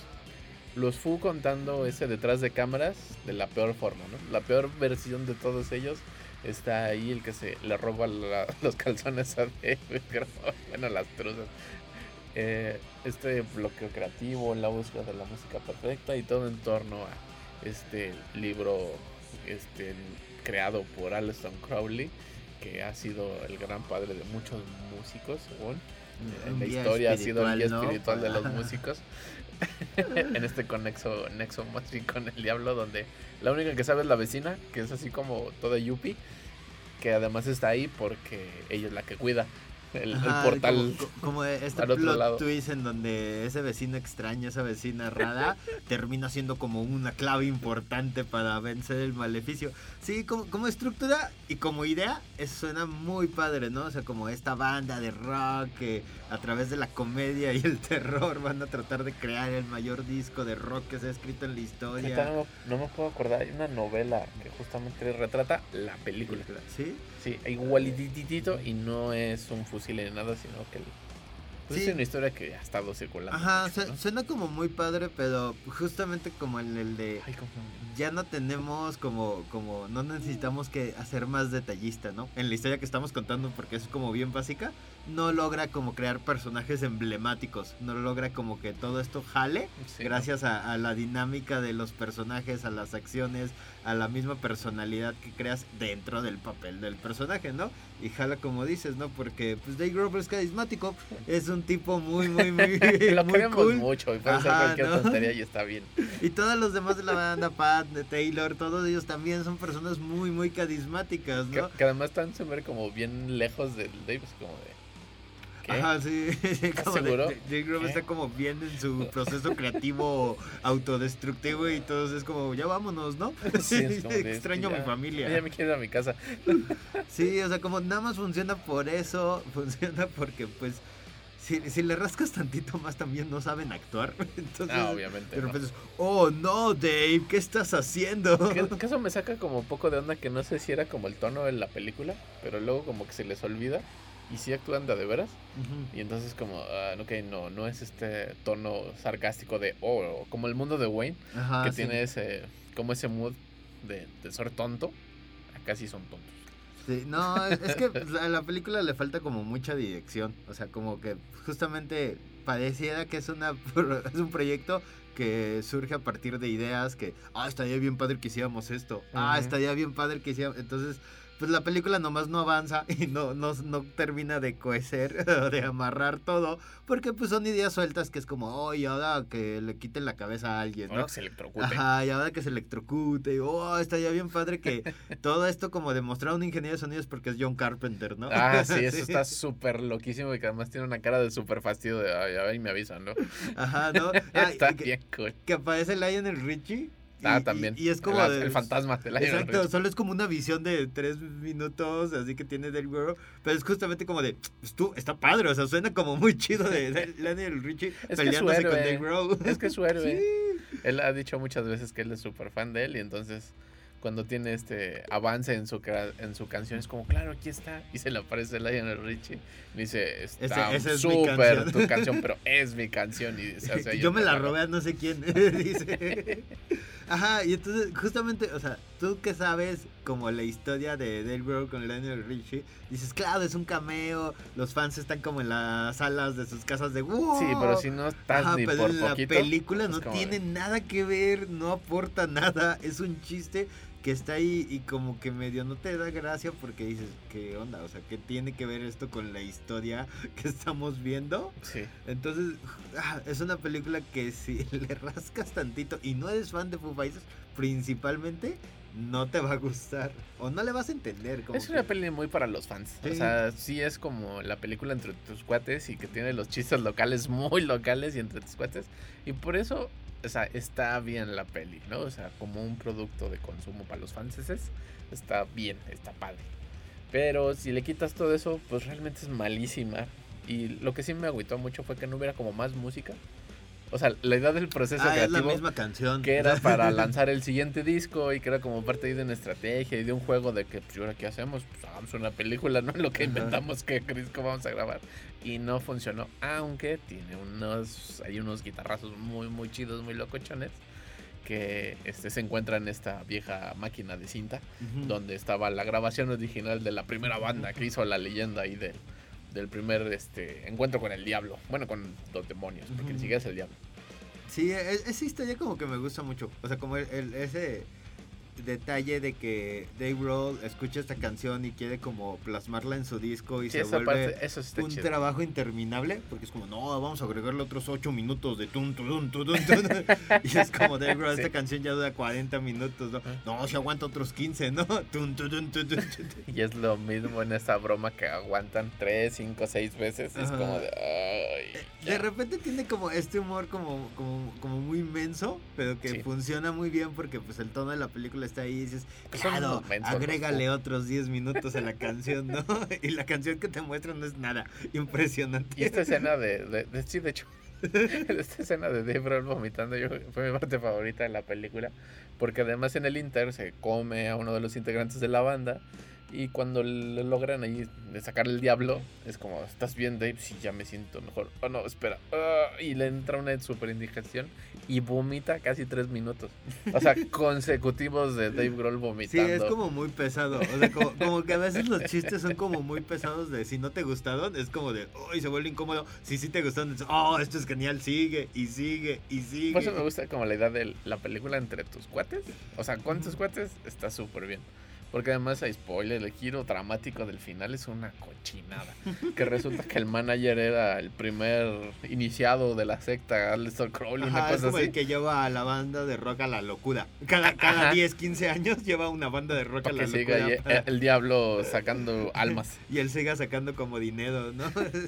Speaker 11: los Foo contando ese detrás de cámaras de la peor forma, ¿no? La peor versión de todos ellos está ahí el que se le roba la- (laughs) los calzones a David (laughs) bueno, las truzas. Eh, este bloqueo creativo, la búsqueda de la música perfecta y todo en torno a este libro este, creado por Aleister Crowley, que ha sido el gran padre de muchos músicos, según. La historia ha sido el guía
Speaker 12: espiritual, ¿no?
Speaker 11: espiritual de los (laughs) músicos. (laughs) en este conexo, nexo con el diablo, donde la única que sabe es la vecina, que es así como toda yuppie, que además está ahí porque ella es la que cuida el, portal.
Speaker 12: Como, como este
Speaker 11: al otro
Speaker 12: plot
Speaker 11: lado.
Speaker 12: twist en donde ese vecino extraño, esa vecina rara, (laughs) termina siendo como una clave importante para vencer el maleficio. Sí, como, como estructura y como idea, eso suena muy padre, ¿no? O sea, como esta banda de rock que a través de la comedia y el terror van a tratar de crear el mayor disco de rock que se ha escrito en la historia.
Speaker 11: no, no me puedo acordar, hay una novela que justamente retrata la película.
Speaker 12: ¿Sí?
Speaker 11: Sí, igualititito y no es un fusil ni nada, sino que el- pues
Speaker 12: Sí.
Speaker 11: es una historia que ha estado circulando.
Speaker 12: Ajá,
Speaker 11: mucho, ¿no?
Speaker 12: suena como muy padre, pero justamente como el, el de
Speaker 11: Ay,
Speaker 12: ya no tenemos como, como, no necesitamos que hacer más detallista, ¿no? En la historia que estamos contando, porque es como bien básica, no logra como crear personajes emblemáticos, no logra como que todo esto jale,
Speaker 11: Sí,
Speaker 12: gracias a, a la dinámica de los personajes, a las acciones, a la misma personalidad que creas dentro del papel del personaje, ¿no? Y jala como dices, ¿no? Porque pues Dave Grohl es carismático, (laughs) es un tipo muy, muy, muy, (laughs)
Speaker 11: Lo
Speaker 12: muy
Speaker 11: queremos
Speaker 12: cool.
Speaker 11: mucho y puede
Speaker 12: Ajá,
Speaker 11: cualquier
Speaker 12: ¿no?
Speaker 11: tontería y está bien.
Speaker 12: Y todos los demás de la banda, Pat, de Taylor, todos ellos también son personas muy, muy carismáticas, ¿no?
Speaker 11: que además están siempre como bien lejos del Davis, como de... ¿Qué?
Speaker 12: Ajá, sí. (laughs) como de-
Speaker 11: seguro?
Speaker 12: de- Jake
Speaker 11: ¿Qué?
Speaker 12: está como bien en su proceso creativo (laughs) autodestructivo y todos es como, ya vámonos, ¿no? (laughs)
Speaker 11: Sí, es como de,
Speaker 12: Extraño a mi familia.
Speaker 11: Ya me quiero ir a mi casa.
Speaker 12: Sí, o sea, como nada más funciona por eso, funciona porque pues si, si le rascas tantito más también no saben actuar. Entonces,
Speaker 11: Ah, obviamente.
Speaker 12: de
Speaker 11: no.
Speaker 12: repente es, oh no, Dave, ¿qué estás haciendo?
Speaker 11: Que, que eso me saca como un poco de onda que no sé si era como el tono de la película, pero luego como que se les olvida y sí actúan de, de veras. Y entonces como, ah, ok, no, no es este tono sarcástico de, oh, como el mundo de Wayne,
Speaker 12: Ajá,
Speaker 11: que
Speaker 12: sí.
Speaker 11: tiene ese, como ese mood de, de ser tonto. Acá sí son tontos.
Speaker 12: Sí, no, es que pues, a la película le falta como mucha dirección. O sea, como que justamente pareciera que es, una, (laughs) es un proyecto que surge a partir de ideas que, ah, estaría bien padre que hiciéramos esto. Ah, estaría bien padre que hiciéramos. Entonces, pues la película nomás no avanza (laughs) y no, no, no termina de coecer (laughs) o de amarrar todo. Porque pues son ideas sueltas que es como, oh, y ahora que le quiten la cabeza a alguien,
Speaker 11: Ahora
Speaker 12: ¿no?
Speaker 11: que se electrocute.
Speaker 12: Ajá, y ahora que se electrocute, y, oh, estaría bien padre que (laughs) todo esto como demostrar un ingeniero de sonidos porque es John Carpenter, ¿no?
Speaker 11: Ah, sí, eso está súper loquísimo y que además tiene una cara de súper fastidio de, ay, a ver, y me avisan, ¿no?
Speaker 12: Ajá, ¿no? Ah,
Speaker 11: está
Speaker 12: que,
Speaker 11: bien cool.
Speaker 12: que aparece Lionel Richie
Speaker 11: Ah,
Speaker 12: Y-
Speaker 11: también.
Speaker 12: Y, es como
Speaker 11: el,
Speaker 12: de-
Speaker 11: el fantasma de Lionel
Speaker 12: Exacto, solo es como una visión de tres minutos, así que tiene Dave Grohl, pero es justamente como de, pues tú, está padre, o sea, suena como muy chido de, de (laughs) Lionel Richie
Speaker 11: Es es
Speaker 12: peleándose con Dave
Speaker 11: héroe.
Speaker 12: Grohl.
Speaker 11: Es que es su héroe.
Speaker 12: Sí.
Speaker 11: Él ha dicho muchas veces que él es súper fan de él y entonces cuando tiene este avance en su, en su canción es como, claro, aquí está. Y se le aparece Lionel Richie y dice, está
Speaker 12: es
Speaker 11: súper
Speaker 12: canción".
Speaker 11: tu canción, pero es mi canción. Y se (laughs) hace ahí
Speaker 12: Yo me la robé a no sé quién, (laughs) dice. Ajá, y entonces, justamente, o sea, tú que sabes como la historia de Dave Grohl con Lionel Richie, dices, claro, es un cameo, los fans están como en las salas de sus casas de ¡Wow!
Speaker 11: Sí, pero si no estás
Speaker 12: Ajá,
Speaker 11: ni
Speaker 12: pero
Speaker 11: por
Speaker 12: en la
Speaker 11: poquito.
Speaker 12: película no tiene
Speaker 11: de-
Speaker 12: nada que ver, no aporta nada, es un chiste que está ahí y como que medio no te da gracia porque dices, ¿qué onda? O sea, ¿qué tiene que ver esto con la historia (laughs) que estamos viendo?
Speaker 11: Sí.
Speaker 12: Entonces, ah, es una película que si (laughs) le rascas tantito y no eres fan de Foo Fighters, principalmente, no te va a gustar o no le vas a entender. Como
Speaker 11: Es una peli muy para los fans. O sea, sí es como la película entre tus cuates y que tiene los chistes locales (laughs) muy locales y entre tus cuates. Y por eso, o sea, está bien la peli, ¿no? O sea, como un producto de consumo para los fans está bien, está padre. Pero si le quitas todo eso, pues realmente es malísima. Y lo que sí me agüitó mucho fue que no hubiera como más música. O sea, la idea del proceso
Speaker 12: Ah, es la
Speaker 11: creativo
Speaker 12: misma canción.
Speaker 11: que era (laughs) para lanzar el siguiente disco y que era como parte de una estrategia y de un juego de que, pues, ¿y ahora qué hacemos? Pues hagamos una película, ¿no? (laughs) Lo que inventamos que Crisco vamos a grabar. Y no funcionó, aunque tiene unos, hay unos guitarrazos muy, muy chidos, muy locochones que este, se encuentran en esta vieja máquina de cinta donde estaba la grabación original de la primera banda que hizo la leyenda ahí del, del primer este, encuentro con el diablo. Bueno, con los demonios, porque ni
Speaker 12: Ujú.
Speaker 11: siquiera es el diablo.
Speaker 12: Sí, e- esa historia como que me gusta mucho. O sea, como el, el- ese detalle de que Dave Grohl escucha esta canción y quiere como plasmarla en su disco y
Speaker 11: Sí,
Speaker 12: se vuelve
Speaker 11: parte, eso
Speaker 12: un
Speaker 11: chido.
Speaker 12: trabajo interminable porque es como, no, vamos a agregarle otros 8 minutos de tun, tun, tun, tun, (laughs) tun". y es como Dave
Speaker 11: Sí.
Speaker 12: esta canción ya dura 40 minutos, ¿no? No, si aguanta otros 15, ¿no? (laughs)
Speaker 11: Y es lo mismo en esa broma que aguantan 3, 5, 6 veces. Es
Speaker 12: Ajá.
Speaker 11: como de. Ay,
Speaker 12: De repente tiene como este humor como, como, como muy inmenso, pero que
Speaker 11: Sí.
Speaker 12: funciona muy bien porque pues el tono de la película está ahí y dices, claro, agrégale otros 10 minutos a la canción, ¿no? (laughs) y la canción que te muestran no es nada impresionante.
Speaker 11: Y esta escena de, (laughs) de, de- sí, de hecho, (laughs) esta escena de Dave Grohl vomitando yo, fue mi parte favorita de la película, porque además en el Inter se come a uno de los integrantes de la banda y cuando le logran ahí sacar el diablo, es como, ¿estás bien Dave? Sí, ya me siento mejor. Oh no, espera. Ah, y le entra una super indigestión y vomita casi tres minutos. O sea, (laughs) consecutivos de Dave Grohl
Speaker 12: Sí,
Speaker 11: vomitando.
Speaker 12: es como muy pesado. O sea, como, como que a veces los chistes son como muy pesados de si no te gustaron, es como de, uy, se vuelve incómodo. Si sí te gustaron, es, oh, esto es genial, sigue y sigue y sigue.
Speaker 11: Por eso me gusta como la idea de la película entre tus cuates. O sea, con tus cuates está súper bien. Porque además hay spoiler, el giro dramático del final es una cochinada. Que resulta que el manager era el primer iniciado de la secta Aleister Crowley, una
Speaker 12: Ajá, es
Speaker 11: cosa
Speaker 12: como
Speaker 11: así.
Speaker 12: el que lleva a la banda de rock a la locura. Cada, cada
Speaker 11: Ajá.
Speaker 12: 10, 15 años lleva una banda de rock a la
Speaker 11: siga
Speaker 12: locura.
Speaker 11: ahí,
Speaker 12: para-
Speaker 11: eh, el diablo sacando almas. (laughs)
Speaker 12: Y él siga sacando como dinero, ¿no?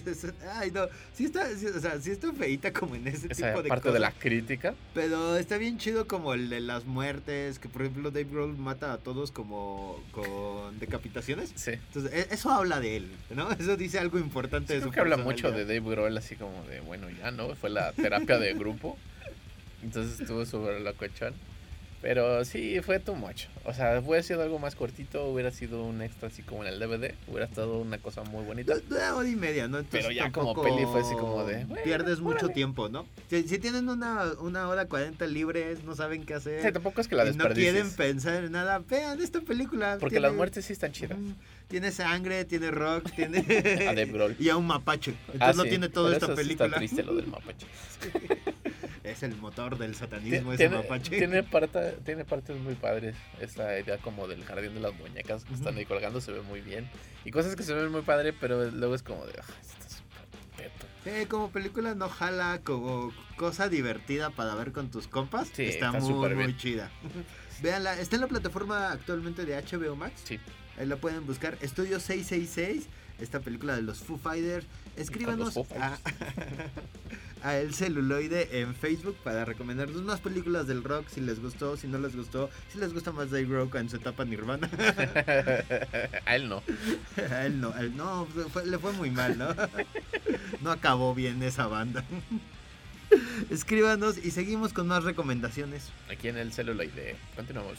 Speaker 12: (laughs) Ay, no. Sí está, sí, o sea, sí está feita como en ese
Speaker 11: Esa
Speaker 12: tipo de
Speaker 11: parte
Speaker 12: cosas.
Speaker 11: de la crítica.
Speaker 12: Pero está bien chido como el de las muertes, que por ejemplo Dave Grohl mata a todos como con decapitaciones.
Speaker 11: Sí.
Speaker 12: Entonces, e- eso habla de él, ¿no? (laughs) Eso dice algo importante de
Speaker 11: Creo
Speaker 12: su
Speaker 11: que habla mucho de. Dave Grohl, así como de, bueno, ya, ¿no? Fue la terapia de grupo. Entonces estuvo súper locochón. Pero sí, fue too much. O sea, hubiera sido algo más cortito, hubiera sido un extra así como en el DVD. Hubiera estado una cosa muy bonita.
Speaker 12: Dura hora y media, ¿no? Entonces,
Speaker 11: Pero ya como peli fue así como de, bueno,
Speaker 12: Pierdes mucho tiempo, ¿no? Si, si tienen una, una hora 40 libres, no saben qué hacer.
Speaker 11: Sí, tampoco es que la
Speaker 12: y no quieren pensar en nada, vean esta película.
Speaker 11: Porque
Speaker 12: tiene-
Speaker 11: las muertes sí están chidas.
Speaker 12: Tiene sangre, tiene rock, (laughs) tiene.
Speaker 11: A
Speaker 12: y a un mapache. Entonces
Speaker 11: Ah,
Speaker 12: no
Speaker 11: sí,
Speaker 12: tiene toda
Speaker 11: pero
Speaker 12: esta
Speaker 11: eso sí
Speaker 12: película.
Speaker 11: Está triste lo del (laughs) mapache.
Speaker 12: Es el motor del satanismo ese mapache.
Speaker 11: tiene, parte- tiene partes muy padres. Esta idea como del jardín de las muñecas que están ahí colgando se ve muy bien. Y cosas que se ven muy padre, pero luego es como de, "Ah, esto es súper teto".
Speaker 12: Eh, como película no jala, como cosa divertida para ver con tus compas.
Speaker 11: Sí,
Speaker 12: está,
Speaker 11: está
Speaker 12: muy,
Speaker 11: súper
Speaker 12: muy
Speaker 11: bien.
Speaker 12: chida. (laughs) Véanla, está en la plataforma actualmente de HBO Max.
Speaker 11: Sí.
Speaker 12: Ahí la pueden buscar. Estudio 666, esta película de los Foo Fighters. Escríbanos
Speaker 11: Foo
Speaker 12: a, (laughs) a El Celuloide en Facebook para recomendarnos más películas del rock si les gustó, si no les gustó, si les gusta más Dave Rock en su etapa Nirvana. (laughs)
Speaker 11: a él no.
Speaker 12: a él no, a él no, fue- le fue muy mal, ¿no? no acabó bien esa banda. Escríbanos y seguimos con más recomendaciones.
Speaker 11: Aquí en el celuloide. Continuamos.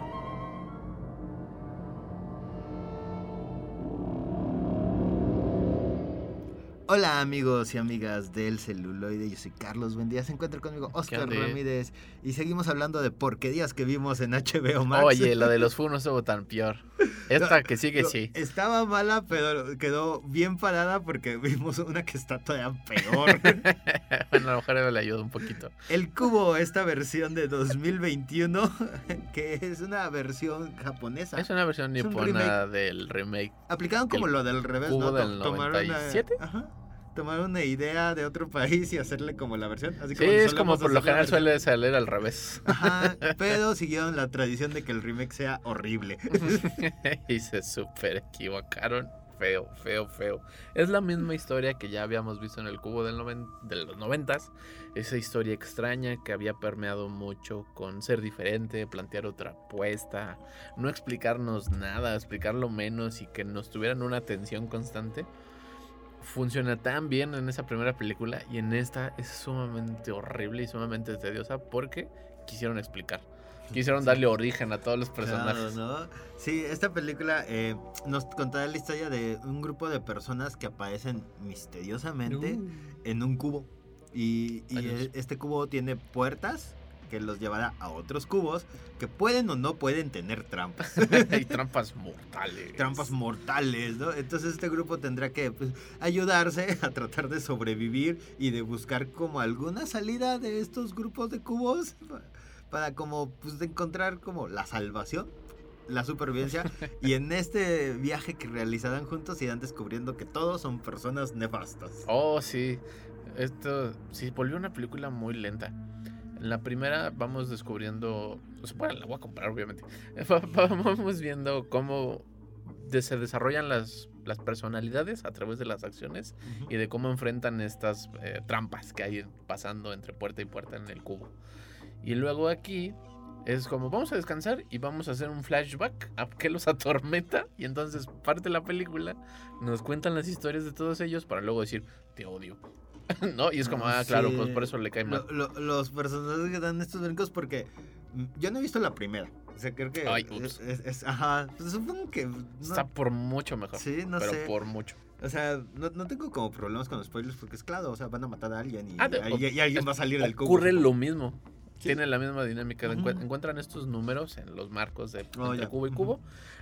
Speaker 12: Hola amigos y amigas del celuloide, yo soy Carlos, buen día, se encuentra conmigo Oscar? Ramírez y seguimos hablando de porquerías que vimos en HBO Max.
Speaker 11: Oye, lo de los (laughs) Fu no estuvo tan peor. Esta que sigue,
Speaker 12: No,
Speaker 11: sí.
Speaker 12: Estaba mala, pero quedó bien parada porque (laughs) vimos una que está todavía peor. (laughs)
Speaker 11: bueno, a lo mejor le ayuda un poquito.
Speaker 12: El Cubo, esta versión de 2021, que es una versión japonesa.
Speaker 11: Es una versión
Speaker 12: Es un
Speaker 11: nipona
Speaker 12: remake.
Speaker 11: del remake.
Speaker 12: Aplicaron como lo del revés,
Speaker 11: Cubo
Speaker 12: ¿no?
Speaker 11: del
Speaker 12: To- tomaron una-
Speaker 11: 97.
Speaker 12: ajá, tomar una idea de otro país y hacerle como la versión. Así
Speaker 11: Sí, es como por lo general suele salir al revés.
Speaker 12: Ajá, (laughs) pero siguieron la tradición de que el remake sea horrible. (laughs)
Speaker 11: y se super equivocaron. Feo, feo, feo. Es la misma historia que ya habíamos visto en el cubo del noven- de los noventas. Esa historia extraña que había permeado mucho con ser diferente, plantear otra apuesta, no explicarnos nada, explicarlo menos y que nos tuvieran una atención constante. Funciona tan bien en esa primera película y en esta es sumamente horrible y sumamente tediosa porque quisieron explicar. (laughs) Quisieron darle origen a todos los personajes.
Speaker 12: Claro, ¿no? Sí, esta película eh, nos contará la historia de un grupo de personas que aparecen misteriosamente
Speaker 11: Uh.
Speaker 12: en un cubo. Y, e- este cubo tiene puertas que los llevará a otros cubos que pueden o no pueden tener trampas. (laughs)
Speaker 11: Hay trampas (laughs) mortales.
Speaker 12: trampas mortales, ¿no? Entonces este grupo tendrá que pues, ayudarse a tratar de sobrevivir y de buscar como alguna salida de estos grupos de cubos pa- para como pues encontrar como la salvación, la supervivencia (laughs) y en este viaje que realizarán juntos irán descubriendo que todos son personas nefastas.
Speaker 11: Oh, sí. Esto sí volvió una película muy lenta. En la primera vamos descubriendo. O sea, bueno, la voy a comprar, obviamente. (laughs) Va- va- Vamos viendo cómo se desarrollan las, las personalidades a través de las acciones y de cómo enfrentan estas eh, trampas que hay pasando entre puerta y puerta en el cubo. Y luego aquí es como vamos a descansar y vamos a hacer un flashback a que los (laughs) atormenta. Y entonces parte la película, nos cuentan las historias de todos ellos para luego decir, te odio. (laughs) ¿No? Y es como, ah, claro,
Speaker 12: Sí.
Speaker 11: pues por eso le cae mal.
Speaker 12: Lo- lo- los personajes que dan estos brincos porque yo no he visto la primera. O sea, creo que
Speaker 11: Ay,
Speaker 12: es,
Speaker 11: ups.
Speaker 12: es- es- ajá, pues supongo que no-
Speaker 11: Está por mucho mejor.
Speaker 12: Sí, no
Speaker 11: pero
Speaker 12: sé.
Speaker 11: por mucho.
Speaker 12: O sea, no, no tengo como problemas con los spoilers porque es claro, o sea, van a matar a alguien y,
Speaker 11: Ah, de-
Speaker 12: y- y alguien va a salir del cubo.
Speaker 11: Ocurre lo mismo. Tiene la misma dinámica. Encuentran estos números en los marcos de
Speaker 12: Oh,
Speaker 11: entre cubo y cubo.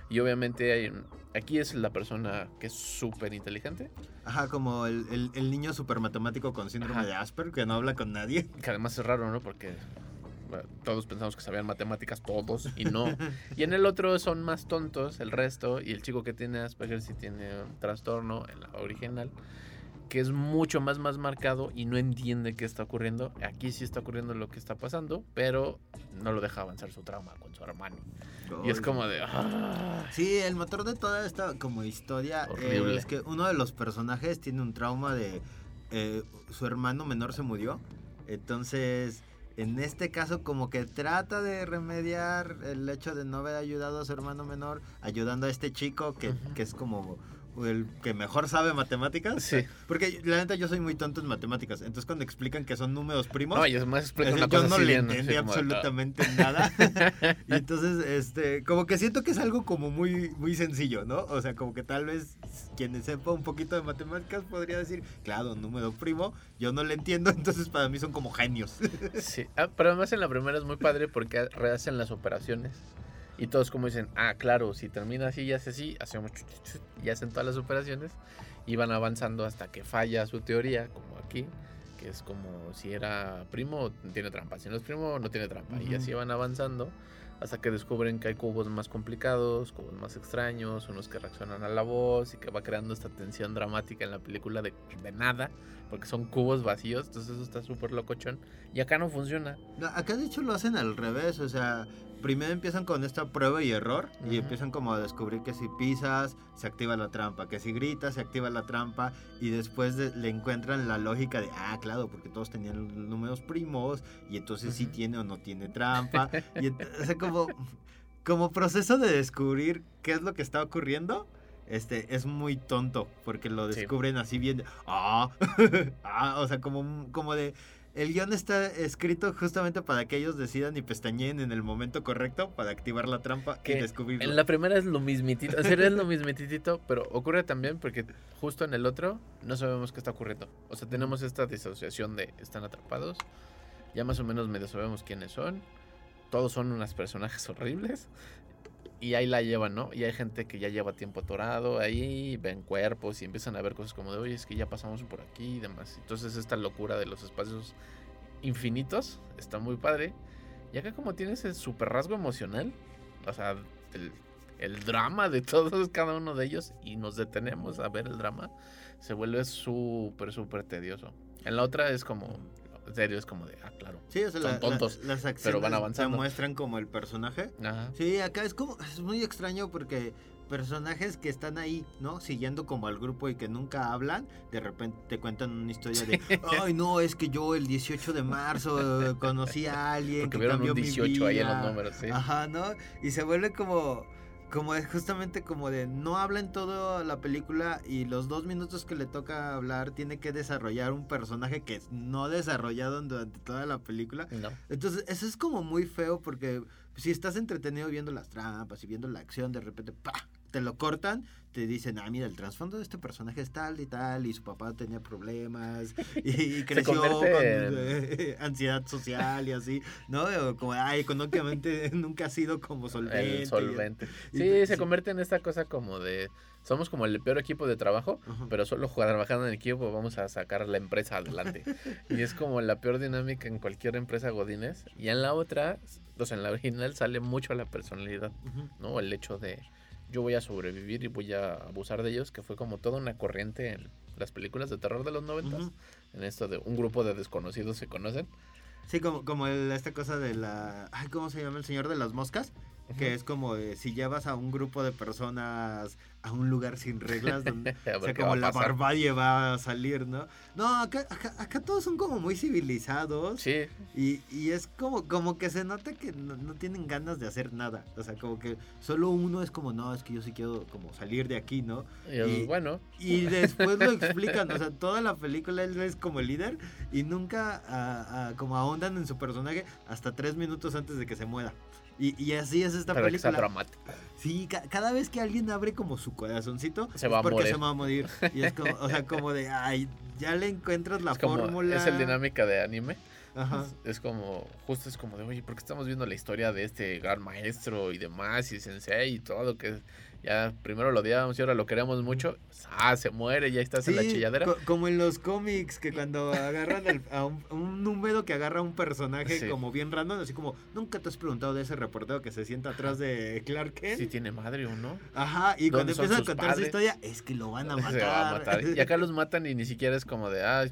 Speaker 11: Y obviamente hay aquí es la persona que es súper inteligente.
Speaker 12: Ajá, como el, el- el niño super matemático con síndrome
Speaker 11: Ajá.
Speaker 12: de Asper que no habla con nadie.
Speaker 11: Que además es raro, ¿no? Porque bueno, todos pensamos que sabían matemáticas, todos, y no. (laughs) Y en el otro son más tontos, el resto, y el chico que tiene Asperger sí tiene un trastorno en la original, que es mucho más, más marcado y no entiende qué está ocurriendo. Aquí sí está ocurriendo lo que está pasando, pero no lo deja avanzar su trauma con su hermano. Y es como de... "Ah".
Speaker 12: Sí, el motor de toda esta como historia eh, es que uno de los personajes tiene un trauma de eh, su hermano menor se murió. Entonces, en este caso como que trata de remediar el hecho de no haber ayudado a su hermano menor, ayudando a este chico que, que es como el que mejor sabe matemáticas.
Speaker 11: Sí.
Speaker 12: Porque la neta yo soy muy tonto en matemáticas. Entonces cuando explican que son números primos,
Speaker 11: No, además explican una
Speaker 12: yo
Speaker 11: cosa
Speaker 12: no
Speaker 11: así
Speaker 12: le entendí absolutamente nada. (laughs) y entonces, este, como que siento que es algo como muy, muy sencillo, ¿no? O sea, como que tal vez quien sepa un poquito de matemáticas podría decir, claro, número primo, yo no le entiendo, (laughs) entonces para mí son como genios.
Speaker 11: Sí, ah, pero además en la primera es muy padre porque rehacen las operaciones. Y todos como dicen, ah, claro, si termina así y hace así, hacemos chu, chu, chu, y hacen todas las operaciones y van avanzando hasta que falla su teoría, como aquí, que es como si era primo, tiene trampa, si no es primo, no tiene trampa. Y
Speaker 12: Ujú.
Speaker 11: así van avanzando hasta que descubren que hay cubos más complicados, cubos más extraños, unos que reaccionan a la voz y que va creando esta tensión dramática en la película de, de nada, porque son cubos vacíos, entonces eso está súper locochón. Y acá no funciona.
Speaker 12: Acá de hecho lo hacen al revés, o sea, primero empiezan con esta prueba y error y empiezan como a descubrir que si pisas se activa la trampa, que si gritas se activa la trampa y después de- le encuentran la lógica de, ah, claro, porque todos tenían números primos y entonces sí tiene o no tiene trampa. y o sea, como, (laughs) como proceso de descubrir qué es lo que está ocurriendo. Este, es muy tonto porque lo
Speaker 11: Sí.
Speaker 12: descubren así bien, ah, (laughs) ah, o sea, como, como de, el guion está escrito justamente para que ellos decidan y pestañeen en el momento correcto para activar la trampa y
Speaker 11: Que
Speaker 12: descubrirlo.
Speaker 11: En la primera es lo mismitito, en serio es lo mismitito, pero ocurre también porque justo en el otro no sabemos qué está ocurriendo. O sea, tenemos esta disociación de están atrapados, ya más o menos medio sabemos quiénes son, todos son unos personajes (laughs) horribles y ahí la llevan, ¿no? Y hay gente que ya lleva tiempo atorado, ahí ven cuerpos y empiezan a ver cosas como de, oye, es que ya pasamos por aquí y demás. Entonces esta locura de los espacios infinitos está muy padre. Y acá como tiene ese super rasgo emocional, o sea, el, el drama de (laughs) todos, cada uno de ellos, y nos detenemos a ver el drama, se vuelve súper, súper tedioso. En la otra es como, serio, es como de, ah, claro,
Speaker 12: Sí, o sea,
Speaker 11: son
Speaker 12: la- la-
Speaker 11: tontos,
Speaker 12: las acciones
Speaker 11: pero van avanzando.
Speaker 12: muestran como el personaje.
Speaker 11: Ajá.
Speaker 12: Sí, acá es como, es muy extraño porque personajes que están ahí, ¿no? Siguiendo como al grupo y que nunca hablan, de repente te cuentan una historia de, (laughs) ay, no, es que yo el 18 de marzo eh, conocí a alguien
Speaker 11: Porque
Speaker 12: que
Speaker 11: vieron
Speaker 12: cambió
Speaker 11: un
Speaker 12: mi
Speaker 11: 18 ahí en los
Speaker 12: vida".
Speaker 11: números, sí.
Speaker 12: Ajá, ¿no? Y se vuelve como como es justamente como de no habla en toda la película y los dos minutos que le toca hablar tiene que desarrollar un personaje que no desarrollado durante toda la película.
Speaker 11: No.
Speaker 12: Entonces, eso es como muy feo porque si estás entretenido viendo las trampas y viendo la acción, de repente, ¡pa! Te lo cortan, te dicen, ah, mira, el trasfondo de este personaje es tal y tal, y su papá tenía problemas, (laughs) y, creció con eh, (laughs) ansiedad social y así, ¿no? Como, ay, económicamente (laughs) nunca ha sido como solvente.
Speaker 11: El solvente.
Speaker 12: Y-
Speaker 11: Sí,
Speaker 12: y-
Speaker 11: se convierte en esta cosa como de. Somos como el peor equipo de trabajo, pero solo trabajando en equipo vamos a sacar la empresa adelante. y es como la peor dinámica en cualquier empresa Godines. Y en la otra, sea, en la original sale mucho la personalidad. ¿no? El hecho de yo voy a sobrevivir y voy a abusar de ellos, que fue como toda una corriente en las películas de terror de los noventas.
Speaker 12: Ujú.
Speaker 11: En esto de un grupo de desconocidos se conocen.
Speaker 12: Sí, como, como el- esta cosa de la... Ay, ¿cómo se llama? El señor de las moscas. Que es como de, si llevas a un grupo de personas a un lugar sin reglas, donde, (laughs)
Speaker 11: A
Speaker 12: o sea, como
Speaker 11: a
Speaker 12: la barbarie va a salir, ¿no? No, acá, acá, acá todos son como muy civilizados.
Speaker 11: Sí.
Speaker 12: Y, y es como, como que se nota que no, no tienen ganas de hacer nada. O sea, como que solo uno es como, no, es que yo sí quiero como salir de aquí, ¿no?
Speaker 11: Y bueno.
Speaker 12: Y (laughs) después lo explican, o sea, toda la película él es como el líder y nunca ah, ah, como ahondan en su personaje hasta tres minutos antes de que se muera. Y, y así es esta
Speaker 11: sea
Speaker 12: película.
Speaker 11: dramático.
Speaker 12: Sí, ca- cada vez que alguien abre como su corazoncito,
Speaker 11: Se
Speaker 12: es
Speaker 11: va a
Speaker 12: porque
Speaker 11: morir.
Speaker 12: se va a morir. Y es como, o sea, como de, ay, ya le encuentras la
Speaker 11: Es como,
Speaker 12: fórmula.
Speaker 11: es el dinámica de anime.
Speaker 12: Ajá.
Speaker 11: Es, es como, justo es como de, oye, ¿por qué estamos viendo la historia de este gran maestro y demás, y sensei y todo? Que ya primero lo odiábamos y ahora lo queremos mucho. Ah, se muere y ya estás en la chilladera.
Speaker 12: co- como en los cómics, que (laughs) cuando agarran a un, un número que agarra a un personaje
Speaker 11: Sí.
Speaker 12: como bien random, así como, nunca te has preguntado de ese reportero que se sienta atrás de Clark Kent.
Speaker 11: Si tiene madre o no.
Speaker 12: Ajá, y cuando
Speaker 11: ¿Dónde son
Speaker 12: empiezan a contar su
Speaker 11: padres?
Speaker 12: historia, es que lo van a matar. (laughs)
Speaker 11: Se va a matar. Y acá los matan y ni siquiera es como de, ah,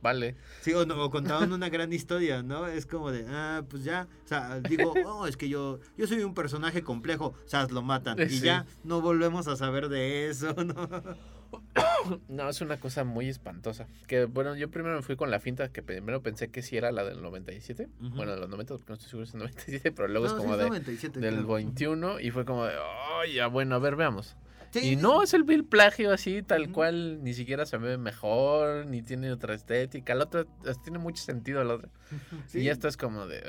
Speaker 11: vale.
Speaker 12: Sí, o, no, o contaban una gran historia, ¿no? Es como de, ah, pues ya, o sea, digo, (laughs) oh, es que yo, yo soy un personaje complejo, o sea, lo matan. Y ya no volvemos a saber de eso, (laughs) ¿no? (coughs)
Speaker 11: No, es una cosa muy espantosa. Que bueno, yo primero me fui con la finta que primero pensé que sí era la del 97.
Speaker 12: Ujú.
Speaker 11: Bueno, de los 90, porque no estoy seguro si es el 97, pero luego
Speaker 12: No,
Speaker 11: es como
Speaker 12: es
Speaker 11: de
Speaker 12: 97,
Speaker 11: del
Speaker 12: claro.
Speaker 11: 21 y fue como de, oh, ya bueno, a ver, veamos.
Speaker 12: Sí,
Speaker 11: y no, es el vil plagio así, tal cual, ni siquiera se ve mejor, ni tiene otra estética. La otra tiene mucho sentido, la otra. (laughs)
Speaker 12: Sí.
Speaker 11: Y esto es como de.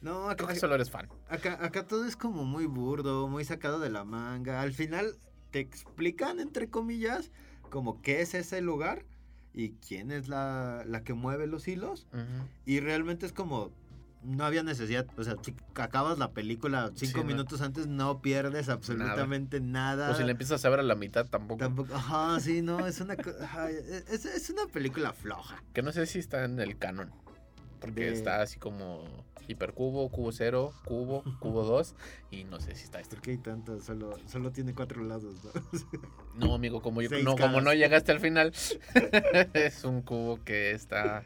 Speaker 12: No, acá,
Speaker 11: creo que solo eres fan.
Speaker 12: acá, acá todo es como muy burdo, muy sacado de la manga. Al final te explican, entre comillas, como qué es ese lugar y quién es la, la que mueve los hilos. Y realmente es como, no había necesidad, o sea, si acabas la película cinco
Speaker 11: Sí, no.
Speaker 12: minutos antes, no pierdes absolutamente nada.
Speaker 11: O si la empiezas a ver a la mitad tampoco.
Speaker 12: Tampoco, ajá, sí, no, es una, ajá, es, es una película floja.
Speaker 11: Que no sé si está en el canon. Porque
Speaker 12: De-
Speaker 11: está así como hipercubo, cubo cero, cubo, cubo (laughs) 2 y no sé si está este.
Speaker 12: ¿Por qué hay tantas? Solo, solo tiene cuatro lados, ¿no?
Speaker 11: No, amigo, como yo no, como no llegaste al final, (laughs) es un cubo que está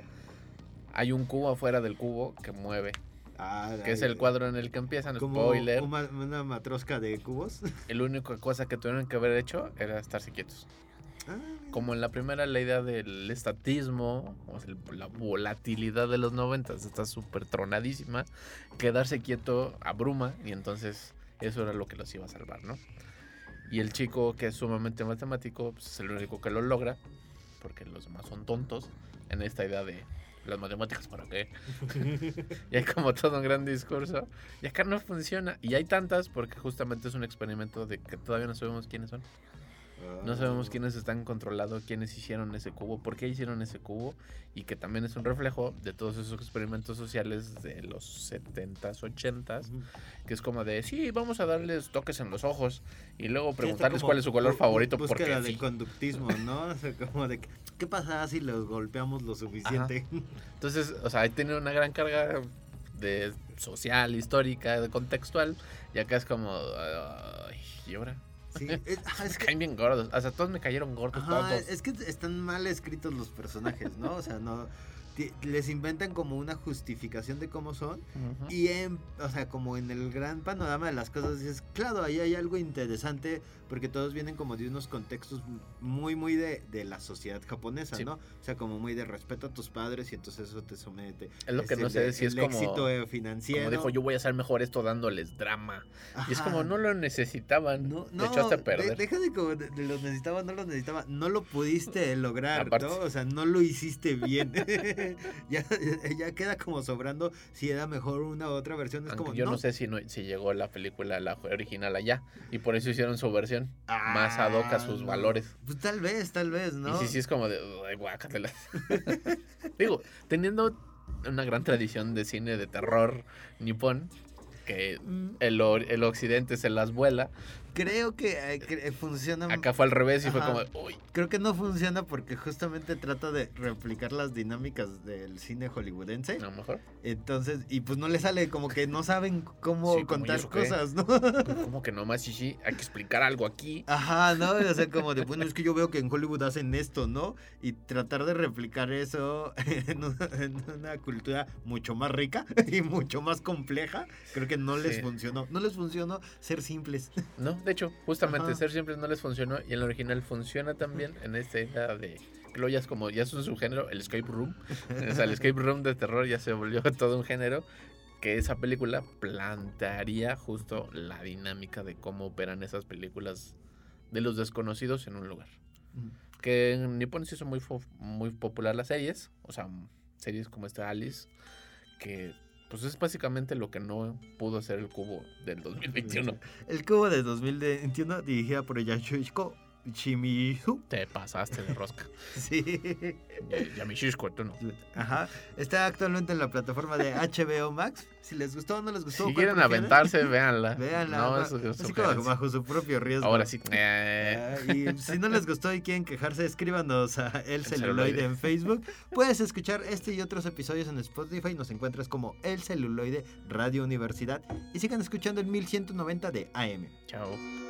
Speaker 11: hay un cubo afuera del cubo que mueve.
Speaker 12: Ah,
Speaker 11: que es el cuadro en el que empiezan,
Speaker 12: Como
Speaker 11: spoiler.
Speaker 12: una, una matrosca de cubos. (laughs)
Speaker 11: El único cosa que tuvieron que haber hecho era estarse quietos.
Speaker 12: Ah,
Speaker 11: Como en la primera la idea del estatismo, o sea, la volatilidad de los noventas está súper tronadísima, quedarse quieto abruma y entonces eso era lo que los iba a salvar, ¿no? Y el chico que es sumamente matemático pues, es el único que lo logra, porque los demás son tontos en esta idea de las matemáticas para qué. (laughs) y hay como todo un gran discurso. Y acá no funciona. Y hay tantas porque justamente es un experimento de que todavía no sabemos quiénes son. No sabemos quiénes están controlados, quiénes hicieron ese cubo, por qué hicieron ese cubo y que también es un reflejo de todos esos experimentos sociales de los 70s, 80s, que es como de, sí, vamos a darles toques en los ojos y luego preguntarles cuál es su color favorito
Speaker 12: Búsqueda
Speaker 11: porque
Speaker 12: de
Speaker 11: sí.
Speaker 12: conductismo, ¿no? (laughs) O sea, como de, ¿qué pasa si los golpeamos lo suficiente? (laughs)
Speaker 11: Entonces, o sea, ahí tiene una gran carga de social, histórica, de contextual y acá es como, ¿y ahora?
Speaker 12: Sí, (laughs) es, es que-
Speaker 11: Caen bien gordos, o sea, todos me cayeron gordos,
Speaker 12: Ajá,
Speaker 11: todos.
Speaker 12: es que están mal escritos los personajes, ¿no? O sea, no les inventan como una justificación de cómo son y en, o sea, como en el gran panorama de las cosas dices, claro, ahí hay algo interesante porque todos vienen como de unos contextos muy muy de, de la sociedad japonesa,
Speaker 11: Sí.
Speaker 12: ¿no? O sea, como muy de respeto a tus padres y entonces eso te somete.
Speaker 11: Es lo que no
Speaker 12: el-
Speaker 11: sé si es
Speaker 12: el
Speaker 11: como-
Speaker 12: éxito eh, financiero.
Speaker 11: Como dijo, yo voy a hacer mejor esto dándoles drama. Y es como, no lo necesitaban.
Speaker 12: No,
Speaker 11: Te echaste a
Speaker 12: de-
Speaker 11: perder.
Speaker 12: deja de como de, de los necesitaba, no los necesitaba, no lo pudiste (laughs) lograr,
Speaker 11: Aparte.
Speaker 12: ¿no? O sea, no lo hiciste bien. (laughs) ya, ya queda como sobrando si era mejor una u otra versión. Es
Speaker 11: Aunque
Speaker 12: como,
Speaker 11: yo no. sé si, no, si llegó la película, la original allá. Y por eso hicieron su versión más ad hoc a
Speaker 12: Ah,
Speaker 11: sus valores.
Speaker 12: Pues tal vez, tal vez, ¿no?
Speaker 11: Y sí, sí es como de, ay. (laughs) Digo, teniendo una gran tradición de cine de terror nipón, que
Speaker 12: Mm.
Speaker 11: el, el occidente se las vuela.
Speaker 12: Creo que, eh, que, eh, funciona.
Speaker 11: Acá fue al revés y fue como, uy.
Speaker 12: Creo que no funciona porque justamente trata de replicar las dinámicas del cine hollywoodense.
Speaker 11: A lo mejor.
Speaker 12: Entonces, y pues no le sale, como que no saben cómo
Speaker 11: Sí, como, ¿y
Speaker 12: contar cosas, ¿no? (laughs)
Speaker 11: Como que nomás sí, sí, hay que explicar algo aquí.
Speaker 12: Ajá, ¿no? O sea, como de, bueno, es que yo veo que en Hollywood hacen esto, ¿no? Y tratar de replicar eso (laughs) en una, en una cultura mucho más rica (laughs) y mucho más compleja, creo que no les
Speaker 11: Sí.
Speaker 12: funcionó. No les funcionó ser simples.
Speaker 11: No, de hecho, justamente
Speaker 12: Ajá.
Speaker 11: ser simples no les funcionó y en el original funciona también en esta idea de lo ya es como, ya es un subgénero, el escape room. (laughs) o sea, el escape room de terror ya se volvió (laughs) todo un género que esa película plantearía justo la dinámica de cómo operan esas películas de los desconocidos en un lugar. Que en Nippon se hizo muy, muy popular las series, o sea, series como esta Alice, que pues es básicamente lo que no pudo hacer el cubo del 2021.
Speaker 12: El cubo de 2021, dirigida por Yashushiko Shimizu.
Speaker 11: Te pasaste de rosca. (laughs)
Speaker 12: Sí.
Speaker 11: Ya- Yamishishko, tú no.
Speaker 12: Ajá. Está actualmente en la plataforma de HBO Max. Si les gustó o no les gustó.
Speaker 11: Si
Speaker 12: ¿cuál
Speaker 11: quieren
Speaker 12: prefieren?
Speaker 11: aventarse, (laughs) véanla.
Speaker 12: Véanla.
Speaker 11: No,
Speaker 12: así como bajo su propio riesgo.
Speaker 11: Ahora sí. eh,
Speaker 12: Ah, y si no les gustó y quieren quejarse, escríbanos a El Celuloide
Speaker 11: Celuloide.
Speaker 12: en Facebook. Puedes escuchar este y otros episodios en Spotify. Nos encuentras como El Celuloide Radio Universidad. Y sigan escuchando el 1190 de AM.
Speaker 11: Chao.